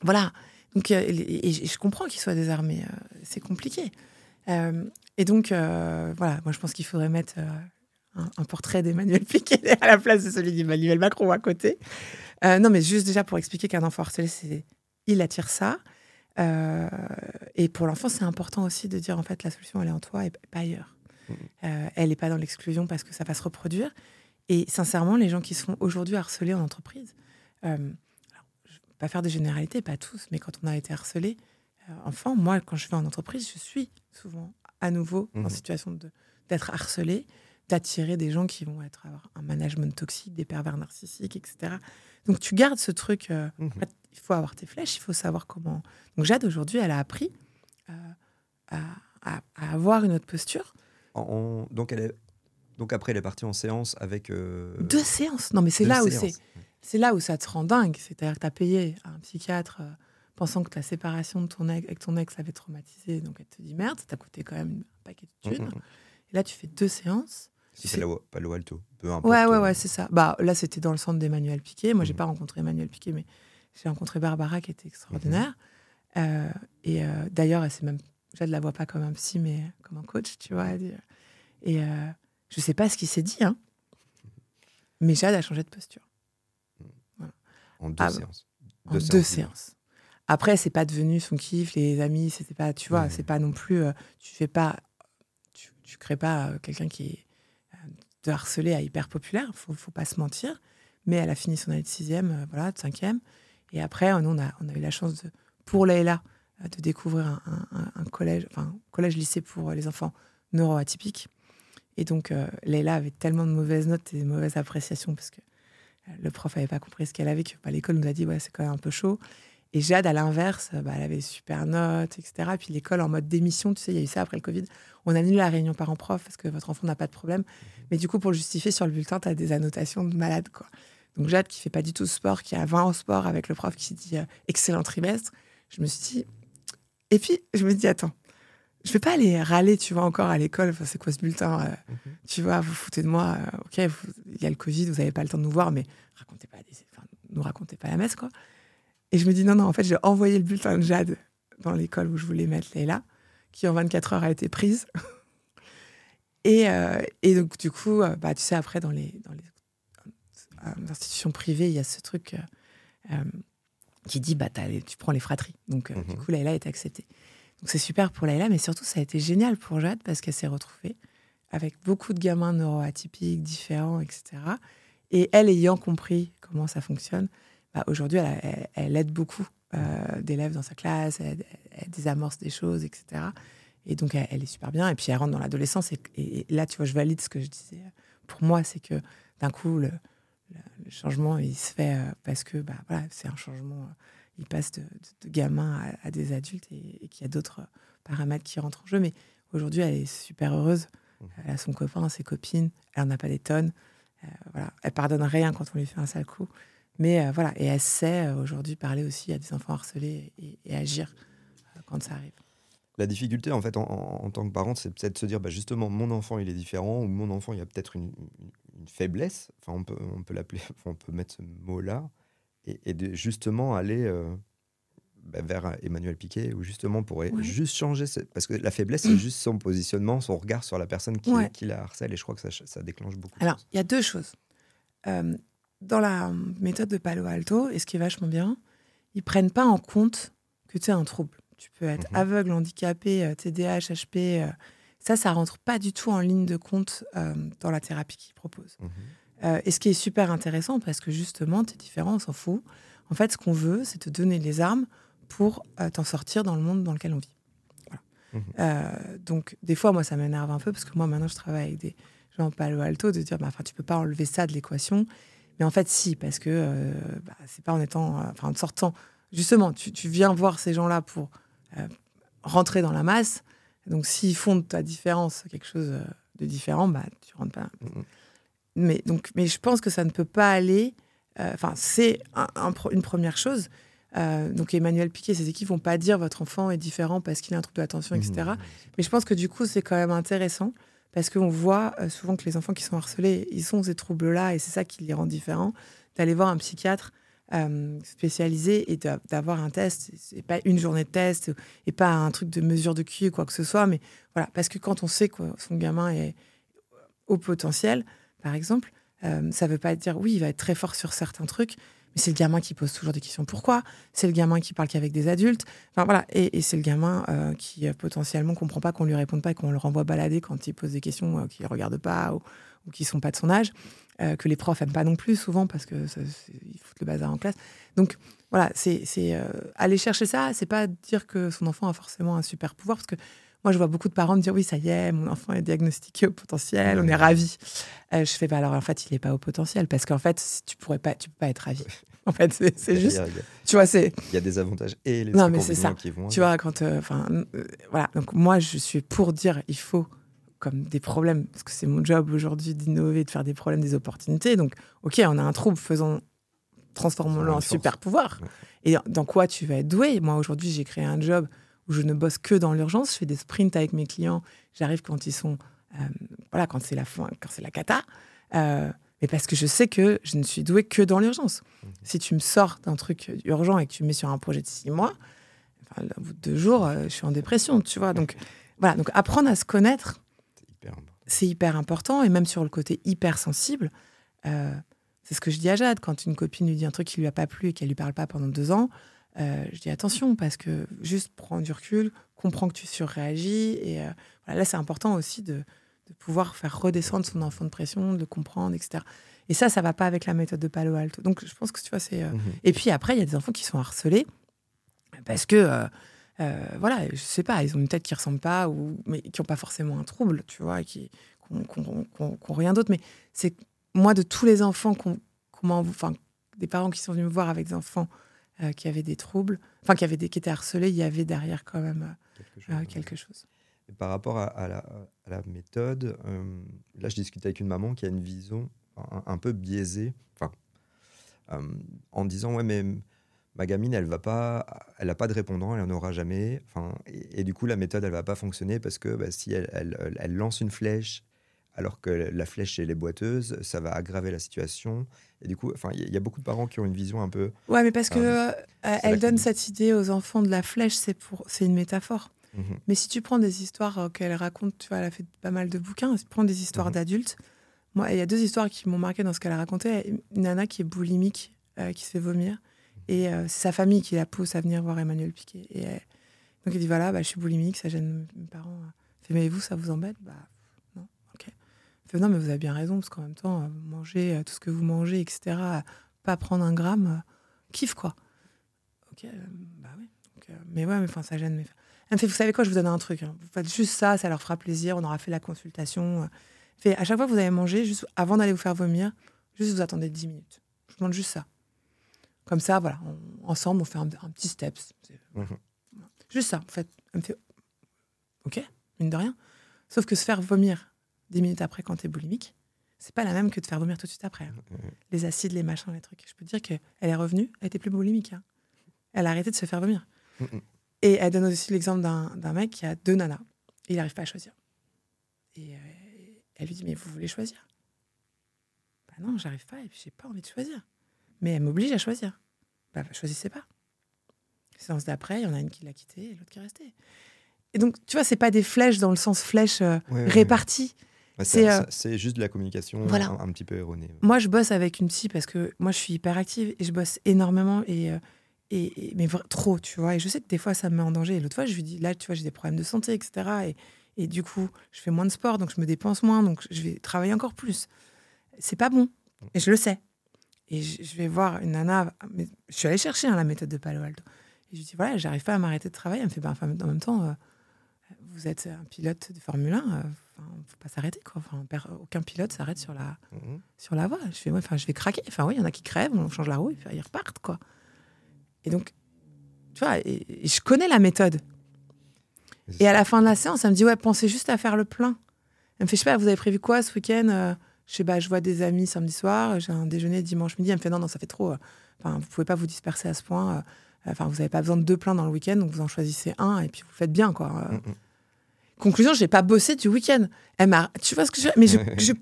voilà. Donc, et, je comprends qu'il soit désarmé. c'est compliqué. et donc, voilà, moi, je pense qu'il faudrait mettre un, portrait d'Emmanuel Piquet à la place de celui d'Emmanuel Macron à côté. Euh, non, mais juste déjà pour expliquer qu'un enfant harcelé, c'est il attire ça. Euh, et pour l'enfant, c'est important aussi de dire en fait la solution elle est en toi et pas ailleurs. Mmh. Euh, elle n'est pas dans l'exclusion parce que ça va se reproduire. Et sincèrement, les gens qui sont aujourd'hui harcelés en entreprise, je ne vais pas faire des généralités, pas tous, mais quand on a été harcelé, enfant, moi, quand je vais en entreprise, je suis souvent à nouveau en mmh. situation d'être harcelé d'attirer des gens qui vont être avoir un management toxique, des pervers narcissiques, etc. Donc tu gardes ce truc. Euh, mhm. il faut avoir tes flèches, il faut savoir comment. Donc Jade aujourd'hui, elle a appris euh, à, avoir une autre posture. donc elle est. Donc après, elle est partie en séance avec. Euh, Deux séances. Non, mais c'est là où c'est. C'est là où ça te rend dingue. C'est-à-dire que tu as payé un psychiatre pensant que ta séparation de ton ex, avec ton ex avait traumatisé. Donc elle te dit merde, ça t'a coûté quand même un paquet de thunes. Et là, tu fais deux séances. Si c'est Palo Alto, peu importe. Ouais, ouais, ouais, c'est ça. Bah, là, c'était dans le centre d'Emmanuel Piquet. Moi, j'ai pas rencontré Emmanuel Piquet, mais j'ai rencontré Barbara qui était extraordinaire. Euh, et euh, d'ailleurs, elle même. Je ne la vois pas comme un psy, mais comme un coach, tu vois. Et euh, je sais pas ce qu'il s'est dit, hein. Mais Jade a changé de posture. En deux ah, séances. en deux séances. Après, c'est pas devenu son kiff, les amis, c'était pas, tu vois, c'est pas non plus, tu fais pas, tu, tu crées pas quelqu'un qui est de harceler à hyper populaire, faut, faut pas se mentir. Mais elle a fini son année de sixième, euh, voilà, de cinquième. Et après, nous, on a, on a eu la chance de, pour Leïla euh, de découvrir un, collège, enfin, collège-lycée pour les enfants neuroatypiques. Et donc, euh, Leïla avait tellement de mauvaises notes et de mauvaises appréciations parce que le prof n'avait pas compris ce qu'elle avait, bah, l'école nous a dit, ouais, c'est quand même un peu chaud. Et Jade, à l'inverse, bah, elle avait super notes, etc. Puis l'école en mode démission, tu sais, il y a eu ça après le Covid. On annule la réunion parents-prof parce que votre enfant n'a pas de problème. Mhm. Mais du coup, pour le justifier sur le bulletin, tu as des annotations de malade, quoi. Donc Jade, qui fait pas du tout de sport, qui a 20 en sport avec le prof qui dit euh, excellent trimestre, je me suis dit. Et puis, je me dis, attends, je vais pas aller râler, tu vois, encore à l'école. Enfin, c'est quoi ce bulletin euh, mhm. Tu vois, vous foutez de moi. Euh, ok, il y a le Covid, vous n'avez pas le temps de nous voir, mais racontez pas nous racontez pas la messe, quoi. Et je me dis, non, non, en fait, j'ai envoyé le bulletin de Jade dans l'école où je voulais mettre Leïla, qui en 24 heures a été prise. et, et, donc, du coup, bah, tu sais, après, dans les, dans les institutions privées, il y a ce truc euh, euh, qui dit bah, tu prends les fratries. Donc, euh, du mhm. coup, Laïla est acceptée. Donc, c'est super pour Laïla, mais surtout, ça a été génial pour Jade parce qu'elle s'est retrouvée avec beaucoup de gamins neuroatypiques, différents, etc. Et elle, ayant compris comment ça fonctionne, bah, aujourd'hui, elle, aide beaucoup d'élèves dans sa classe, elle, désamorce des choses, etc. Et donc, elle, est super bien. Et puis, elle rentre dans l'adolescence. Et, là, tu vois, je valide ce que je disais. Pour moi, c'est que d'un coup, le, le changement, il se fait euh, parce que bah, voilà, c'est un changement. Euh, il passe de, gamins à, des adultes et, qu'il y a d'autres paramètres qui rentrent en jeu. Mais aujourd'hui, elle est super heureuse. Mmh. Elle a son copain, ses copines. Elle n'en a pas des tonnes. Euh, voilà. Elle pardonne rien quand on lui fait un sale coup. Mais voilà, et elle sait aujourd'hui parler aussi à des enfants harcelés et, agir quand ça arrive. La difficulté, en fait, en, tant que parent, c'est peut-être de se dire, bah, justement, mon enfant, il est différent, ou mon enfant, il y a peut-être une, faiblesse, enfin on peut, on peut l'appeler, on peut mettre ce mot-là, et, de justement aller euh, bah, vers Emmanuel Piquet, ou justement pour juste changer, parce que la faiblesse, c'est juste son positionnement, son regard sur la personne qui, qui la harcèle, et je crois que ça, ça déclenche beaucoup. Alors, il y a deux choses. Euh, dans la méthode de Palo Alto, et ce qui est vachement bien, ils prennent pas en compte que tu as un trouble. Tu peux être mhm. aveugle, handicapé, TDAH, HP, ça, ça rentre pas du tout en ligne de compte euh, dans la thérapie qu'ils proposent. Mhm. Euh, et ce qui est super intéressant, parce que justement, tu es différent, on s'en fout. En fait, ce qu'on veut, c'est te donner les armes pour euh, t'en sortir dans le monde dans lequel on vit. Mhm. donc, des fois, moi, ça m'énerve un peu, parce que moi, maintenant, je travaille avec des gens Palo Alto, de dire, bah, tu peux pas enlever ça de l'équation. Mais en fait, si, parce que bah, c'est pas en étant, enfin, en sortant. Justement, tu, tu viens voir ces gens-là pour rentrer dans la masse. Donc, s'ils font de ta différence quelque chose euh, de différent, bah, tu rentres pas. Mm-hmm. Mais, donc, mais je pense que ça ne peut pas aller. Euh, enfin, c'est une première chose. Euh, donc, Emmanuel Piquet, ses équipes vont pas dire votre enfant est différent parce qu'il a un trouble de l'attention, etc. Mm-hmm. Mais je pense que du coup, c'est quand même intéressant parce qu'on voit souvent que les enfants qui sont harcelés, ils ont ces troubles-là et c'est ça qui les rend différents. D'aller voir un psychiatre euh, spécialisé et d'avoir un test. C'est pas une journée de test et pas un truc de mesure de QI ou quoi que ce soit. Mais voilà, parce que quand on sait que son gamin est au potentiel, par exemple, euh, ça veut pas dire oui, il va être très fort sur certains trucs, mais c'est le gamin qui pose toujours des questions pourquoi? C'est le gamin qui parle qu'avec des adultes. Enfin voilà, et, c'est le gamin euh, qui potentiellement comprend pas qu'on lui réponde pas et qu'on le renvoie balader quand il pose des questions qu'il regarde pas ou, ou qui sont pas de son âge. Euh, que les profs aiment pas non plus souvent parce que ils foutent le bazar en classe. Donc voilà, c'est euh, aller chercher ça, c'est pas dire que son enfant a forcément un super pouvoir parce que moi je vois beaucoup de parents me dire oui ça y est, mon enfant est diagnostiqué au potentiel, on est ravi. Euh, je fais pas alors en fait il est pas au potentiel parce qu'en fait tu pourrais pas, tu peux pas être ravi. En fait, c'est juste. tu vois, c'est. Il y a des avantages et les non, mais c'est ça. qui vont. Tu vois, quand. Enfin, voilà. Donc, moi, je suis pour dire il faut comme des problèmes, parce que c'est mon job aujourd'hui d'innover, de faire des problèmes, des opportunités. Donc, ok, on a un trouble, faisons, transformons-le en super pouvoir. Et dans quoi tu vas être doué? Moi, aujourd'hui, j'ai créé un job où je ne bosse que dans l'urgence. Je fais des sprints avec mes clients. J'arrive quand ils sont, euh, voilà, quand c'est la fin, quand c'est la cata. Euh, mais parce que je sais que je ne suis doué que dans l'urgence. Mmh. Si tu me sors d'un truc urgent et que tu me mets sur un projet de six mois, enfin, au bout de deux jours, euh, je suis en dépression, tu vois. Donc, voilà. Donc, apprendre à se connaître, c'est hyper important. Et même sur le côté hyper sensible, c'est ce que je dis à Jade. Quand une copine lui dit un truc qui lui a pas plu et qu'elle lui parle pas pendant deux ans, euh, je dis attention parce que juste prends du recul, comprends que tu surréagis. Et euh, là, c'est important aussi de, pouvoir faire redescendre son enfant de pression, de le comprendre, etc. Et ça, ça va pas avec la méthode de Palo Alto. Donc, je pense que tu vois, c'est. Mhm. Et puis après, il y a des enfants qui sont harcelés parce que euh, voilà, je sais pas, ils ont une tête qui ressemble pas, ou, mais qui n'ont pas forcément un trouble, tu vois, qui n'ont rien d'autre. Mais c'est moi, de tous les enfants qu'on, enfin, des parents qui sont venus me voir avec des enfants euh, qui avait des troubles, enfin qui, avait des, qui étaient harcelés, il y avait derrière quand même euh, quelque chose. Et par rapport à, la, méthode, là je discute avec une maman qui a une vision un, peu biaisée, enfin, en disant ouais mais ma gamine elle va pas, elle n'a pas de répondant, elle en aura jamais, enfin et, du coup la méthode elle va pas fonctionner parce que bah, si elle, elle, lance une flèche alors que la flèche elle est boiteuse, ça va aggraver la situation. Et du coup, enfin, il y, a beaucoup de parents qui ont une vision un peu. Ouais, mais parce que euh, euh, elle donne cette idée aux enfants de la flèche, c'est pour, c'est une métaphore. Mhm. Mais si tu prends des histoires euh, qu'elle raconte, tu vois, elle a fait pas mal de bouquins. Si tu prends des histoires mhm. d'adultes, moi, il y a deux histoires qui m'ont marqué dans ce qu'elle a raconté. Une nana qui est boulimique, qui se fait vomir, mhm. et c'est sa famille qui la pousse à venir voir Emmanuel Piquet. Et donc il dit voilà, bah, je suis boulimique, ça gêne mes parents. Fait, mais vous, ça vous embête? Bah non, mais vous avez bien raison, parce qu'en même temps, euh, manger euh, tout ce que vous mangez, etc., pas prendre un gramme, euh, kiff quoi. Ok, bah oui. mais ouais, mais enfin, ça gêne. Mais... Elle me fait, vous savez quoi, je vous donne un truc. Hein. Vous faites juste ça, ça leur fera plaisir. On aura fait la consultation. Fait, à chaque fois que vous allez manger, juste avant d'aller vous faire vomir, juste vous attendez 10 minutes. Je vous demande juste ça. Comme ça, voilà, ensemble, on fait un, petit steps. Mmh juste ça, en fait. Elle me fait, ok, mine de rien. Sauf que se faire vomir 10 minutes après quand tu es boulimique, c'est pas la même que de faire vomir tout de suite après. Hein. Les acides, les machins, les trucs. Je peux te dire qu'elle est revenue, elle était plus boulimique. Hein. Elle a arrêté de se faire vomir. Et elle donne aussi l'exemple d'un mec qui a deux nanas et il n'arrive pas à choisir. Et euh, elle lui dit Mais vous voulez choisir? Bah non, j'arrive pas et puis j'ai pas envie de choisir. Mais elle m'oblige à choisir. Bah, choisissez pas. Séance d'après, il y en a une qui l'a quitté et l'autre qui est restée. Et donc, tu vois, c'est pas des flèches dans le sens flèche euh, réparties. Euh, c'est juste de la communication un, petit peu erronée. Moi, je bosse avec une psy parce que moi, je suis hyper active et je bosse énormément et, euh, et, mais trop, tu vois. Et je sais que des fois, ça me met en danger. Et l'autre fois, je lui dis, là, tu vois, j'ai des problèmes de santé, etc. Et, et du coup, je fais moins de sport, donc je me dépense moins, donc je vais travailler encore plus. C'est pas bon. Et je le sais. Et je, vais voir une nana. Mais je suis allée chercher hein, la méthode de Palo Alto. Et je lui dis, voilà, j'arrive pas à m'arrêter de travailler. Elle me fait, ben, en même temps, euh, vous êtes un pilote de Formule 1 ne faut pas s'arrêter quoi. Enfin, aucun pilote s'arrête sur la mhm. sur la voie. Je fais, enfin, je vais craquer. Enfin, oui, il y en a qui crèvent, on change la roue, et puis ils repartent quoi. Et donc, tu vois, et, je connais la méthode. Et à la fin de la séance, elle me dit ouais, pensez juste à faire le plein. Elle me fait, je sais pas, vous avez prévu quoi ce week-end euh, Je sais pas, je vois des amis samedi soir, j'ai un déjeuner dimanche midi. Elle me fait non, non, ça fait trop. Euh, enfin, vous pouvez pas vous disperser à ce point. Euh, enfin, vous n'avez pas besoin de deux pleins dans le week-end, donc vous en choisissez un et puis vous faites bien quoi. Mm, mm. Conclusion, j'ai pas bossé du week-end. Elle m'a, tu vois ce que je, mais je, je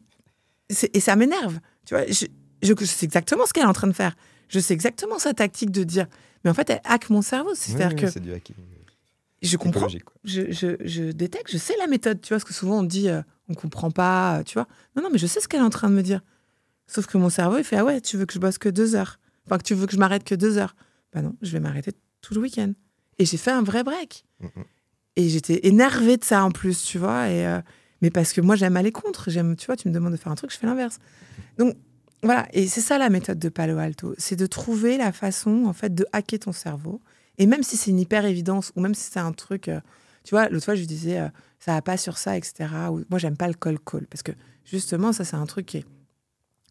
et ça m'énerve. Tu vois, je, je, sais exactement ce qu'elle est en train de faire. Je sais exactement sa tactique de dire. Mais en fait, elle hack mon cerveau. C'est-à-dire que. C'est du hacking. Je comprends. Je, je, je, détecte, je sais la méthode. Tu vois, parce que souvent on dit, euh, on comprend pas, tu vois. Non, non, mais je sais ce qu'elle est en train de me dire. Sauf que mon cerveau, il fait, ah ouais, tu veux que je bosse que deux heures. Enfin, que tu veux que je m'arrête que deux heures. Bah non, je vais m'arrêter tout le week-end. Et j'ai fait un vrai break. Mm, mm. Et j'étais énervée de ça en plus, tu vois. Et, euh, mais parce que moi, j'aime aller contre. J'aime, tu vois, tu me demandes de faire un truc, je fais l'inverse. Donc, voilà. Et c'est ça la méthode de Palo Alto. C'est de trouver la façon, en fait, de hacker ton cerveau. Et même si c'est une hyper évidence, ou même si c'est un truc, euh, tu vois, l'autre fois, je disais, euh, ça va pas sur ça, etc. Ou, moi, j'aime pas le call-call. Parce que, justement, ça, c'est un truc qui est,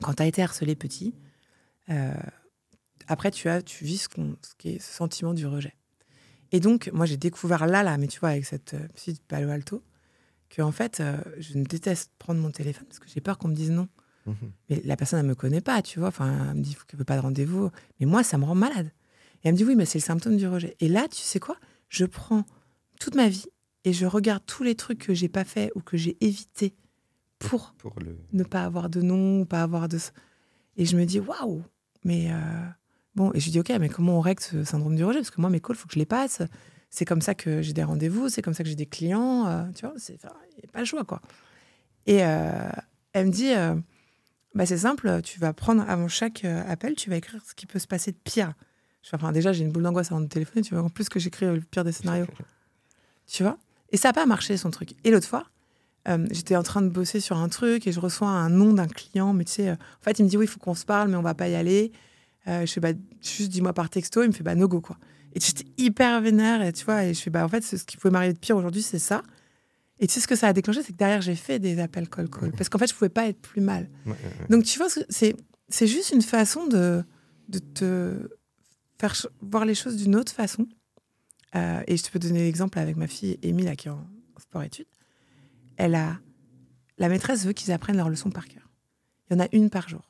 quand tu as été harcelé petit, après, tu as, tu vis ce, ce qui est ce sentiment du rejet. Et donc, moi, j'ai découvert là, là, mais tu vois, avec cette euh, psy de Palo Alto, que en fait, euh, je ne déteste prendre mon téléphone parce que j'ai peur qu'on me dise non. Mhm. Mais la personne, elle me connaît pas, tu vois. Enfin, elle me dit qu'elle veut pas de rendez-vous. Mais moi, ça me rend malade. Et elle me dit oui, mais c'est le symptôme du rejet. Et là, tu sais quoi? Je prends toute ma vie et je regarde tous les trucs que j'ai pas fait ou que j'ai évité pour, pour le... ne pas avoir de nom, pas avoir de. Et je me dis waouh, mais euh, Bon, et je dis, OK, mais comment on règle ce syndrome du rejet? Parce que moi, mes calls, il faut que je les passe. C'est comme ça que j'ai des rendez-vous, c'est comme ça que j'ai des clients. Euh, tu vois, il n'y a pas le choix, quoi. Et euh, elle me dit, euh, bah, c'est simple, tu vas prendre avant chaque appel, tu vas écrire ce qui peut se passer de pire. Je enfin, déjà, j'ai une boule d'angoisse avant de téléphoner, tu vois, en plus que j'écris le pire des scénarios. tu vois? Et ça n'a pas marché, son truc. Et l'autre fois, j'étais en train de bosser sur un truc et je reçois un nom d'un client, mais tu sais, en fait, il me dit, oui, il faut qu'on se parle, mais on va pas y aller. Euh, je fais, bah, juste dis-moi par texto. Il me fait, bah, no go, quoi. Et j'étais hyper vénère, et tu vois, et je fais, bah, en fait, ce qui pouvait m'arriver de pire aujourd'hui, c'est ça. Et tu sais ce que ça a déclenché, c'est que derrière, j'ai fait des appels call-call. Parce qu'en fait, je pouvais pas être plus mal. Donc, tu vois, c'est, c'est juste une façon de, de te faire voir les choses d'une autre façon. Euh, et je te peux donner l'exemple avec ma fille Émile, qui est en, sport-études. Elle a, la maîtresse veut qu'ils apprennent leur leçon par cœur. Il y en a une par jour.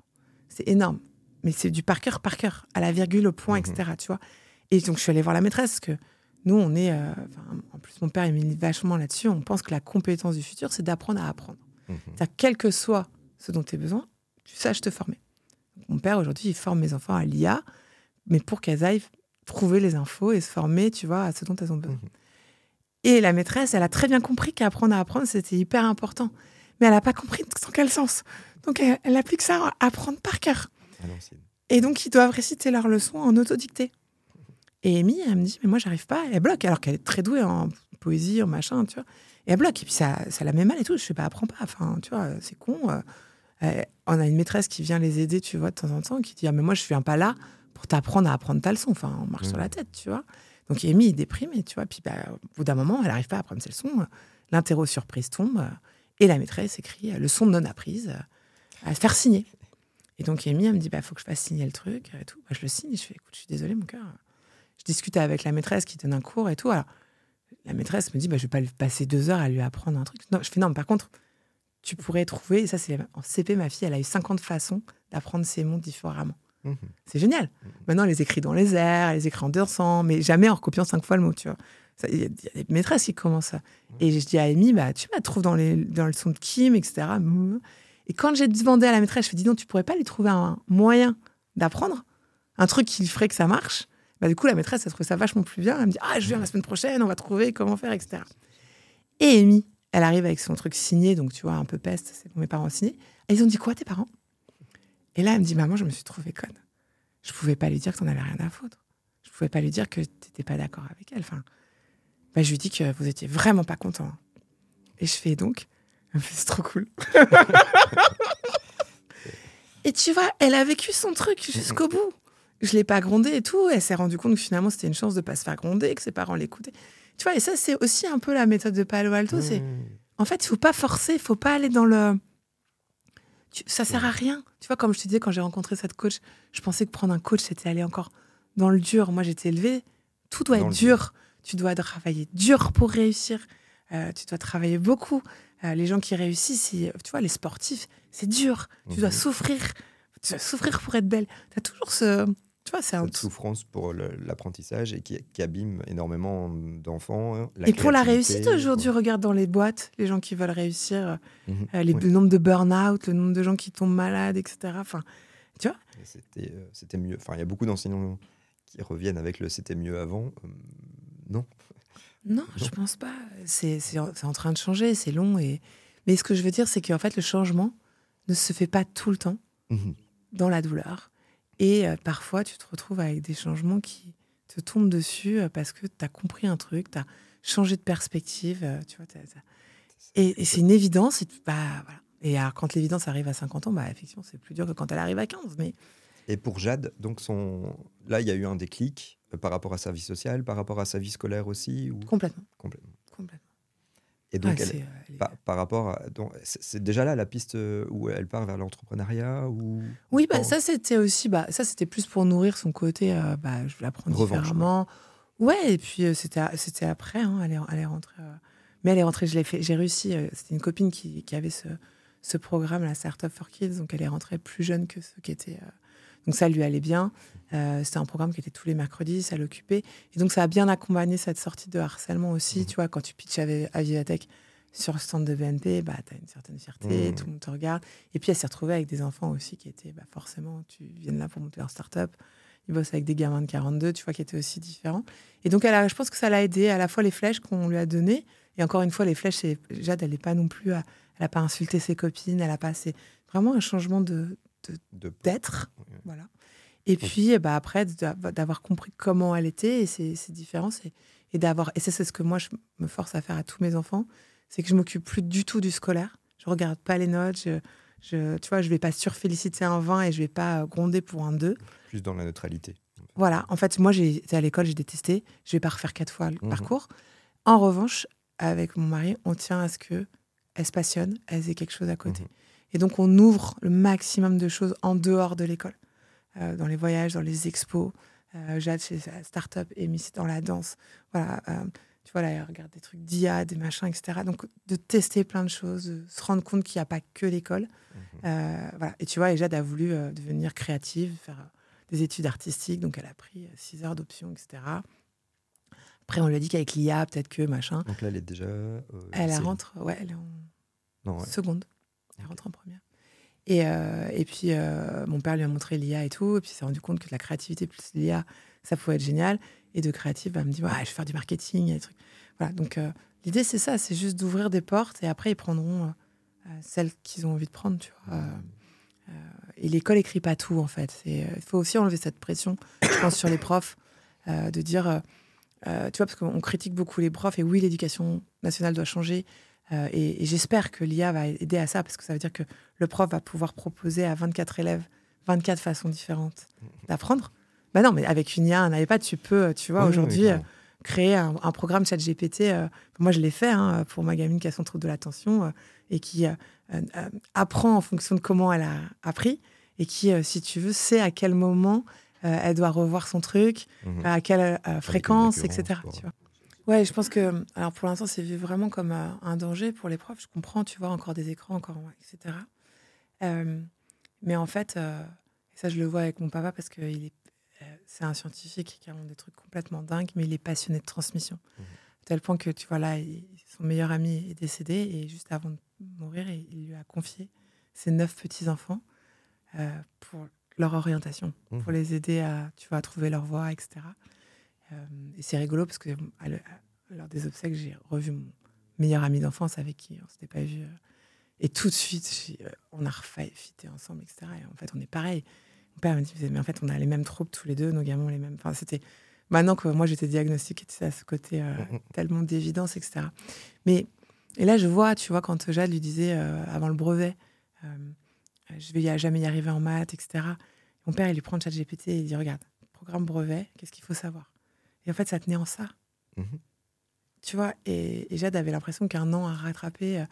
C'est énorme. Mais c'est du par cœur, par cœur, à la virgule, au point, mhm. etc. Tu vois et donc, je suis allée voir la maîtresse, parce que nous, on est. Euh, en plus, mon père, il milite vachement là-dessus. On pense que la compétence du futur, c'est d'apprendre à apprendre. Mhm. quel que soit ce dont tu as besoin, tu saches te former. Mon père, aujourd'hui, il forme mes enfants à l'IA, mais pour qu'elles aillent trouver les infos et se former, tu vois, à ce dont elles ont besoin. Mhm. Et la maîtresse, elle a très bien compris qu'apprendre à apprendre, c'était hyper important. Mais elle n'a pas compris dans quel sens. Donc, elle, applique ça à apprendre par cœur. Et donc, ils doivent réciter leurs leçons en autodicté. Et Amy, elle me dit, mais moi, j'arrive pas. Elle bloque, alors qu'elle est très douée en poésie, en machin, tu vois. Et elle bloque. Et puis, ça, ça la met mal et tout. Je fais, pas bah, apprends pas. Enfin, tu vois, c'est con. Euh, euh, on a une maîtresse qui vient les aider, tu vois, de temps en temps, qui dit Ah, mais moi, je viens pas là pour t'apprendre à apprendre ta leçon. Enfin, on marche sur la mmh. tête, tu vois. Donc, Amy est déprimée, tu vois. Puis, bah, au bout d'un moment, elle n'arrive pas à apprendre ses leçons. L'interro surprise tombe. Et la maîtresse écrit Leçon non apprise à se faire signer. Et donc, Amy, elle me dit Bah, faut que je fasse signer le truc et tout. Bah, je le signe. Et je fais Écoute, je suis désolée, mon cœur. Je discute avec la maîtresse qui donne un cours et tout. Alors, la maîtresse me dit bah, Je vais pas lui passer deux heures à lui apprendre un truc. Non, je fais Non, par contre, tu pourrais trouver, et ça c'est en CP, ma fille, elle a eu 50 façons d'apprendre ces mots différemment. Mhm. C'est génial. Mhm. Maintenant, elle les écrit dans les airs, elle les écrit en dansant, mais jamais en recopiant cinq fois le mot, tu vois. Il y, a des maîtresses qui commencent ça. Mhm. Et je dis à Amy, bah, tu la trouves dans, les, dans le son de Kim, etc. Et quand j'ai demandé à la maîtresse, je ai dit, non, tu pourrais pas lui trouver un moyen d'apprendre, un truc qui ferait que ça marche? Bah, du coup, la maîtresse, elle trouve ça vachement plus bien. Elle me dit, ah, je viens la semaine prochaine, on va trouver comment faire, etc. Et Amy, elle arrive avec son truc signé, donc tu vois, un peu peste, c'est pour mes parents signés. Ils ont dit quoi, tes parents? Et là, elle me dit, maman, je me suis trouvée conne. Je pouvais pas lui dire que t'en avais rien à foutre. Je pouvais pas lui dire que t'étais pas d'accord avec elle. Enfin, bah, je lui dis que vous étiez vraiment pas content. Et je fais donc, c'est trop cool. et tu vois, elle a vécu son truc jusqu'au bout. Je l'ai pas grondé et tout. Elle s'est rendue compte que finalement, c'était une chance de pas se faire gronder, que ses parents l'écoutaient. Tu vois, et ça, c'est aussi un peu la méthode de Palo Alto. C'est, mmh. en fait, il faut pas forcer, il faut pas aller dans le. ça sert à rien. Tu vois, comme je te disais, quand j'ai rencontré cette coach, je pensais que prendre un coach, c'était aller encore dans le dur. Moi, j'étais élevée. Tout doit être dur. Tu dois travailler dur pour réussir. Euh, tu dois travailler beaucoup. Euh, les gens qui réussissent, tu vois, les sportifs, c'est dur. Tu dois mmh. souffrir. Tu dois souffrir pour être belle. Tu as toujours ce, tu vois, c'est une souffrance pour l'apprentissage et qui, abîme énormément d'enfants. Hein, et pour la réussite aujourd'hui, regarde dans les boîtes, les gens qui veulent réussir, mhm, euh, les, le nombre de burn-out, le nombre de gens qui tombent malades, etc. Enfin, tu vois? Euh, C'était mieux. Enfin, il y a beaucoup d'enseignants qui reviennent avec le c'était mieux avant. Euh, non. Non. je pense pas. C'est en train de changer, c'est long. Et... Mais ce que je veux dire, c'est qu'en fait, le changement ne se fait pas tout le temps mhm. dans la douleur et euh, parfois, tu te retrouves avec des changements qui te tombent dessus euh, parce que tu as compris un truc, tu as changé de perspective. Euh, tu vois, Et, c'est une évidence. Et, bah, voilà. et alors, quand l'évidence arrive à 50 ans, bah, effectivement, c'est plus dur que quand elle arrive à 15. Mais... Et pour Jade, donc son... là, il y a eu un déclic par rapport à sa vie sociale, par rapport à sa vie scolaire aussi ou... Complètement. Complètement. Complètement. Et donc, par, rapport à. C'est déjà là la piste euh, où elle part vers l'entrepreneuriat ou Oui, bah, ça c'était aussi. Bah, ça c'était plus pour nourrir son côté. Euh, bah, je l'apprends différemment. Ouais, et puis euh, c'était c'était après. Hein, elle, est, elle est rentrée. mais elle est rentrée, j'ai réussi. c'était une copine qui, qui avait ce, ce, programme, la Startup for Kids. Donc elle est rentrée plus jeune que ceux qui étaient. Donc ça lui allait bien. c'était un programme qui était tous les mercredis, ça l'occupait. Et donc ça a bien accompagné cette sortie de harcèlement aussi. Mmh. Tu vois, quand tu pitches à Vivatech sur le stand de BNP, bah, tu as une certaine fierté, mmh. tout le monde te regarde. Et puis, elle s'est retrouvée avec des enfants aussi qui étaient, bah, forcément, tu viens là pour monter leur start-up. Ils bossent avec des gamins de 42, tu vois, qui étaient aussi différents. Et donc, elle a, je pense que ça l'a aidé à la fois les flèches qu'on lui a données. Et encore une fois, les flèches, c'est, Jade, elle n'est pas non plus. elle n'a pas insulté ses copines, elle a pas. C'est vraiment un changement de, d'être. Voilà. Et puis, bah, après, d'avoir compris comment elle était et ses, ses différences. Et, et d'avoir. Et c'est ce que moi, je me force à faire à tous mes enfants c'est que je m'occupe plus du tout du scolaire. Je regarde pas les notes. Je, je, tu vois, je vais pas surféliciter un 20 et je vais pas gronder pour un 2. Plus dans la neutralité. Voilà. En fait, moi, j'ai été à l'école, j'ai détesté. Je vais pas refaire quatre fois le mhm. parcours. En revanche, avec mon mari, on tient à ce que elle se passionne, elle ait quelque chose à côté. Mhm. Et donc, on ouvre le maximum de choses en dehors de l'école, euh, dans les voyages, dans les expos, Euh, Jade chez Startup et Miss dans la danse. Voilà, euh, tu vois, là, elle regarde des trucs d'IA, des machins, etc. Donc, de tester plein de choses, de se rendre compte qu'il n'y a pas que l'école. Mhm. Euh, voilà. Et tu vois, et Jade a voulu devenir créative, faire des études artistiques. Donc, elle a pris 6 heures d'options, etc. Après, on lui a dit qu'avec l'IA, peut-être que machin. Donc là, elle est déjà. euh, Elle rentre, ouais, elle est en Non, ouais. seconde. Elle rentre en première. Et, euh, et puis, euh, mon père lui a montré l'IA et tout. Et puis, il s'est rendu compte que la créativité plus l'IA, ça pouvait être génial. Et de créative, bah, elle me dit, ouais, je vais faire du marketing, et des trucs. Voilà, donc euh, l'idée, c'est ça, c'est juste d'ouvrir des portes. Et après, ils prendront celles qu'ils ont envie de prendre, tu vois. Et l'école écrit pas tout, en fait. Il faut aussi enlever cette pression, je pense, sur les profs, de dire, tu vois, parce qu'on critique beaucoup les profs. Et oui, l'éducation nationale doit changer. Euh, et, et j'espère que l'IA va aider à ça, parce que ça veut dire que le prof va pouvoir proposer à 24 élèves 24 façons différentes d'apprendre. Bah non, mais avec une IA, un iPad, tu peux, tu vois, Oui, aujourd'hui, euh, créer un, un programme chat GPT. euh, moi, je l'ai fait hein, pour ma gamine qui a son trouble de l'attention euh, et qui euh, euh, euh, apprend en fonction de comment elle a appris et qui, euh, si tu veux, sait à quel moment euh, elle doit revoir son truc, Mhm. à quelle euh, fréquence, etc. quoi. Tu vois. Ouais, je pense que, alors pour l'instant, c'est vu vraiment comme euh, un danger pour les profs. Je comprends, tu vois, encore des écrans, encore, ouais, etc. Euh, mais en fait, euh, ça, je le vois avec mon papa parce que il est, euh, c'est un scientifique qui a des trucs complètement dingues, mais il est passionné de transmission. À tel point que, tu vois, là, il- son meilleur ami est décédé et juste avant de mourir, il, il lui a confié ses neuf petits-enfants euh, pour leur orientation, Mhm. pour les aider à, tu vois, à trouver leur voie, etc. Euh, et c'est rigolo parce que lors des obsèques, j'ai revu mon meilleur ami d'enfance avec qui on s'était pas vu. euh, et tout de suite, euh, on a refité ensemble, etc. Et en fait, on est pareil. Mon père me disait, mais en fait, on a les mêmes troubles tous les deux, nos gamins ont les mêmes. Enfin, c'était maintenant que moi j'étais diagnostiquée, tu sais, à ce côté euh, Mhm. tellement d'évidence, etc. Mais et là, je vois, tu vois, quand Jade lui disait euh, avant le brevet, euh, je vais y jamais y arriver en maths, etc. Mon père, il lui prend le chat GPT et il dit, regarde, programme brevet, qu'est-ce qu'il faut savoir? Et en fait, ça tenait en ça. Mhm. Tu vois, et, et Jade avait l'impression qu'un an à rattraper. euh,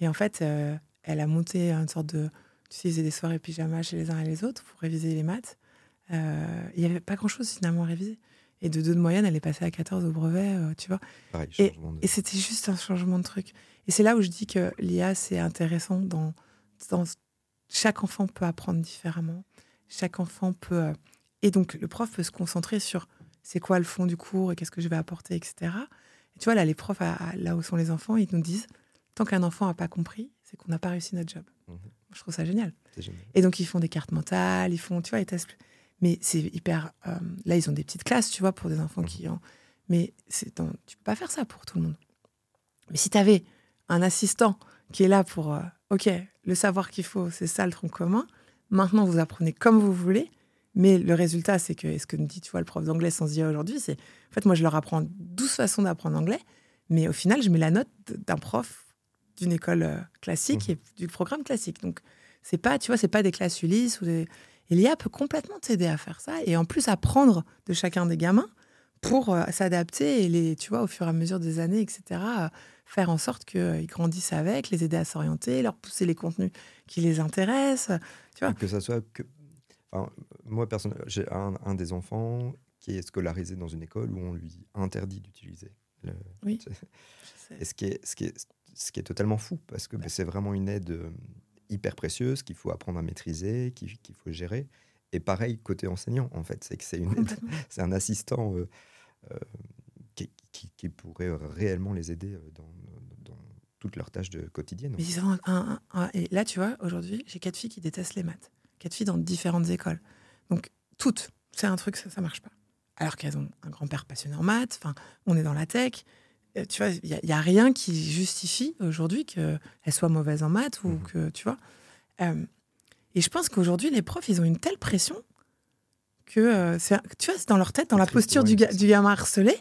et en fait, euh, elle a monté une sorte de. Tu sais, ils faisaient des soirées pyjama chez les uns et les autres pour réviser les maths. Euh, Il n'y avait pas grand-chose finalement à réviser. Et de 2 de moyenne, elle est passée à 14 au brevet, euh, tu vois. Pareil, Et- de. Et c'était juste un changement de truc. Et c'est là où je dis que l'IA, c'est intéressant. Dans, dans, chaque enfant peut apprendre différemment. Chaque enfant peut. et donc, le prof peut se concentrer sur c'est quoi le fond du cours et qu'est-ce que je vais apporter, etc. Et tu vois, là, les profs, à- à- là où sont les enfants, ils nous disent tant qu'un enfant n'a pas compris, c'est qu'on n'a pas réussi notre job. Mhm. Je trouve ça génial. Et donc, ils font des cartes mentales, ils font, tu vois, ils testent. Mais c'est hyper. euh, là, ils ont des petites classes, tu vois, pour des enfants Mhm. qui ont. Mais c'est dans- tu peux pas faire ça pour tout le monde. Mais si tu avais un assistant qui est là pour. euh, OK, le savoir qu'il faut, c'est ça le tronc commun. Maintenant, vous apprenez comme vous voulez. Mais le résultat, c'est que, et ce que me dit, tu vois, le prof d'anglais sans IA aujourd'hui, c'est. En fait, moi, je leur apprends 12 façons d'apprendre anglais. Mais au final, je mets la note d'un prof d'une école euh, classique Mhm. et du programme classique. Donc, c'est pas, tu vois, c'est pas des classes Ulysse ou des. Et l'IA peut complètement t'aider à faire ça et en plus apprendre de chacun des gamins pour euh, s'adapter et les, tu vois, au fur et à mesure des années, etc. euh, faire en sorte qu'ils grandissent avec, les aider à s'orienter, leur pousser les contenus qui les intéressent. Tu vois Que ça soit que. Enfin, moi, personnellement, j'ai un, un des enfants qui est scolarisé dans une école où on lui interdit d'utiliser. le- Oui. Et ce qui est, ce qui est, ce qui est totalement fou, parce que c'est vraiment une aide euh, hyper précieuse qu'il faut apprendre à maîtriser, qu'il faut gérer. Et pareil, côté enseignant, en fait, c'est que c'est une aide, Complètement. c'est un assistant euh, euh, qui, qui- qui pourrait réellement les aider euh, dans, dans toutes leurs tâches de quotidienne. Mais ils ont un- un- un- et là, tu vois, aujourd'hui, j'ai quatre filles qui détestent les maths. Quatre filles dans différentes écoles. Donc, toutes. C'est un truc, ça, ça marche pas. Alors qu'elles ont un grand-père passionné en maths. Enfin, on est dans la tech. Euh, tu vois, il n'y a, rien qui justifie aujourd'hui qu'elles soient mauvaises en maths ou Mhm. que, tu vois. Euh, et je pense qu'aujourd'hui, les profs, ils ont une telle pression que, euh, tu vois, c'est dans leur tête, dans la posture du, ga- du gamin harcelé.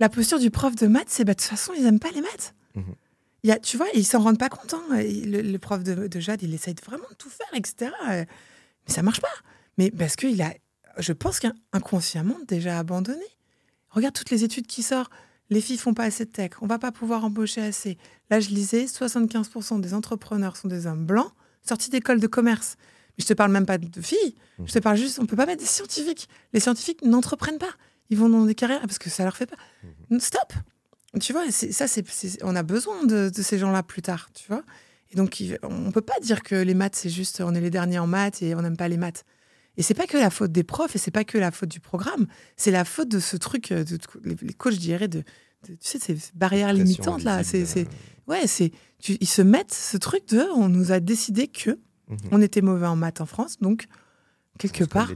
La posture du prof de maths, c'est bah, de toute façon, ils n'aiment pas les maths. Mhm. Y a, tu vois, ils s'en rendent pas compte. hein. Le, le prof de, de Jade, il essaye vraiment de tout faire, etc. Mais ça marche pas. Mais parce qu'il a, je pense qu'inconsciemment, déjà abandonné. Regarde toutes les études qui sortent. Les filles font pas assez de tech. On va pas pouvoir embaucher assez. Là, je lisais, 75% des entrepreneurs sont des hommes blancs sortis d'école de commerce. Mais je te parle même pas de filles. Mhm. Je te parle juste, on peut pas mettre des scientifiques. Les scientifiques n'entreprennent pas. Ils vont dans des carrières parce que ça leur fait pas. Mhm. Stop. Tu vois, ça, c'est, c'est- on a besoin de, de ces gens-là plus tard, tu vois. Et donc, on peut pas dire que les maths, c'est juste, on est les derniers en maths et on n'aime pas les maths. Et c'est pas que la faute des profs et c'est pas que la faute du programme. C'est la faute de ce truc, euh, de, les, les coachs, je dirais, de, de- tu sais, ces barrières limitantes là. C'est, c'est, ouais, c'est, tu- ils se mettent ce truc de, on nous a décidé que euh, mhm. on était mauvais en maths en France, donc quelque On part,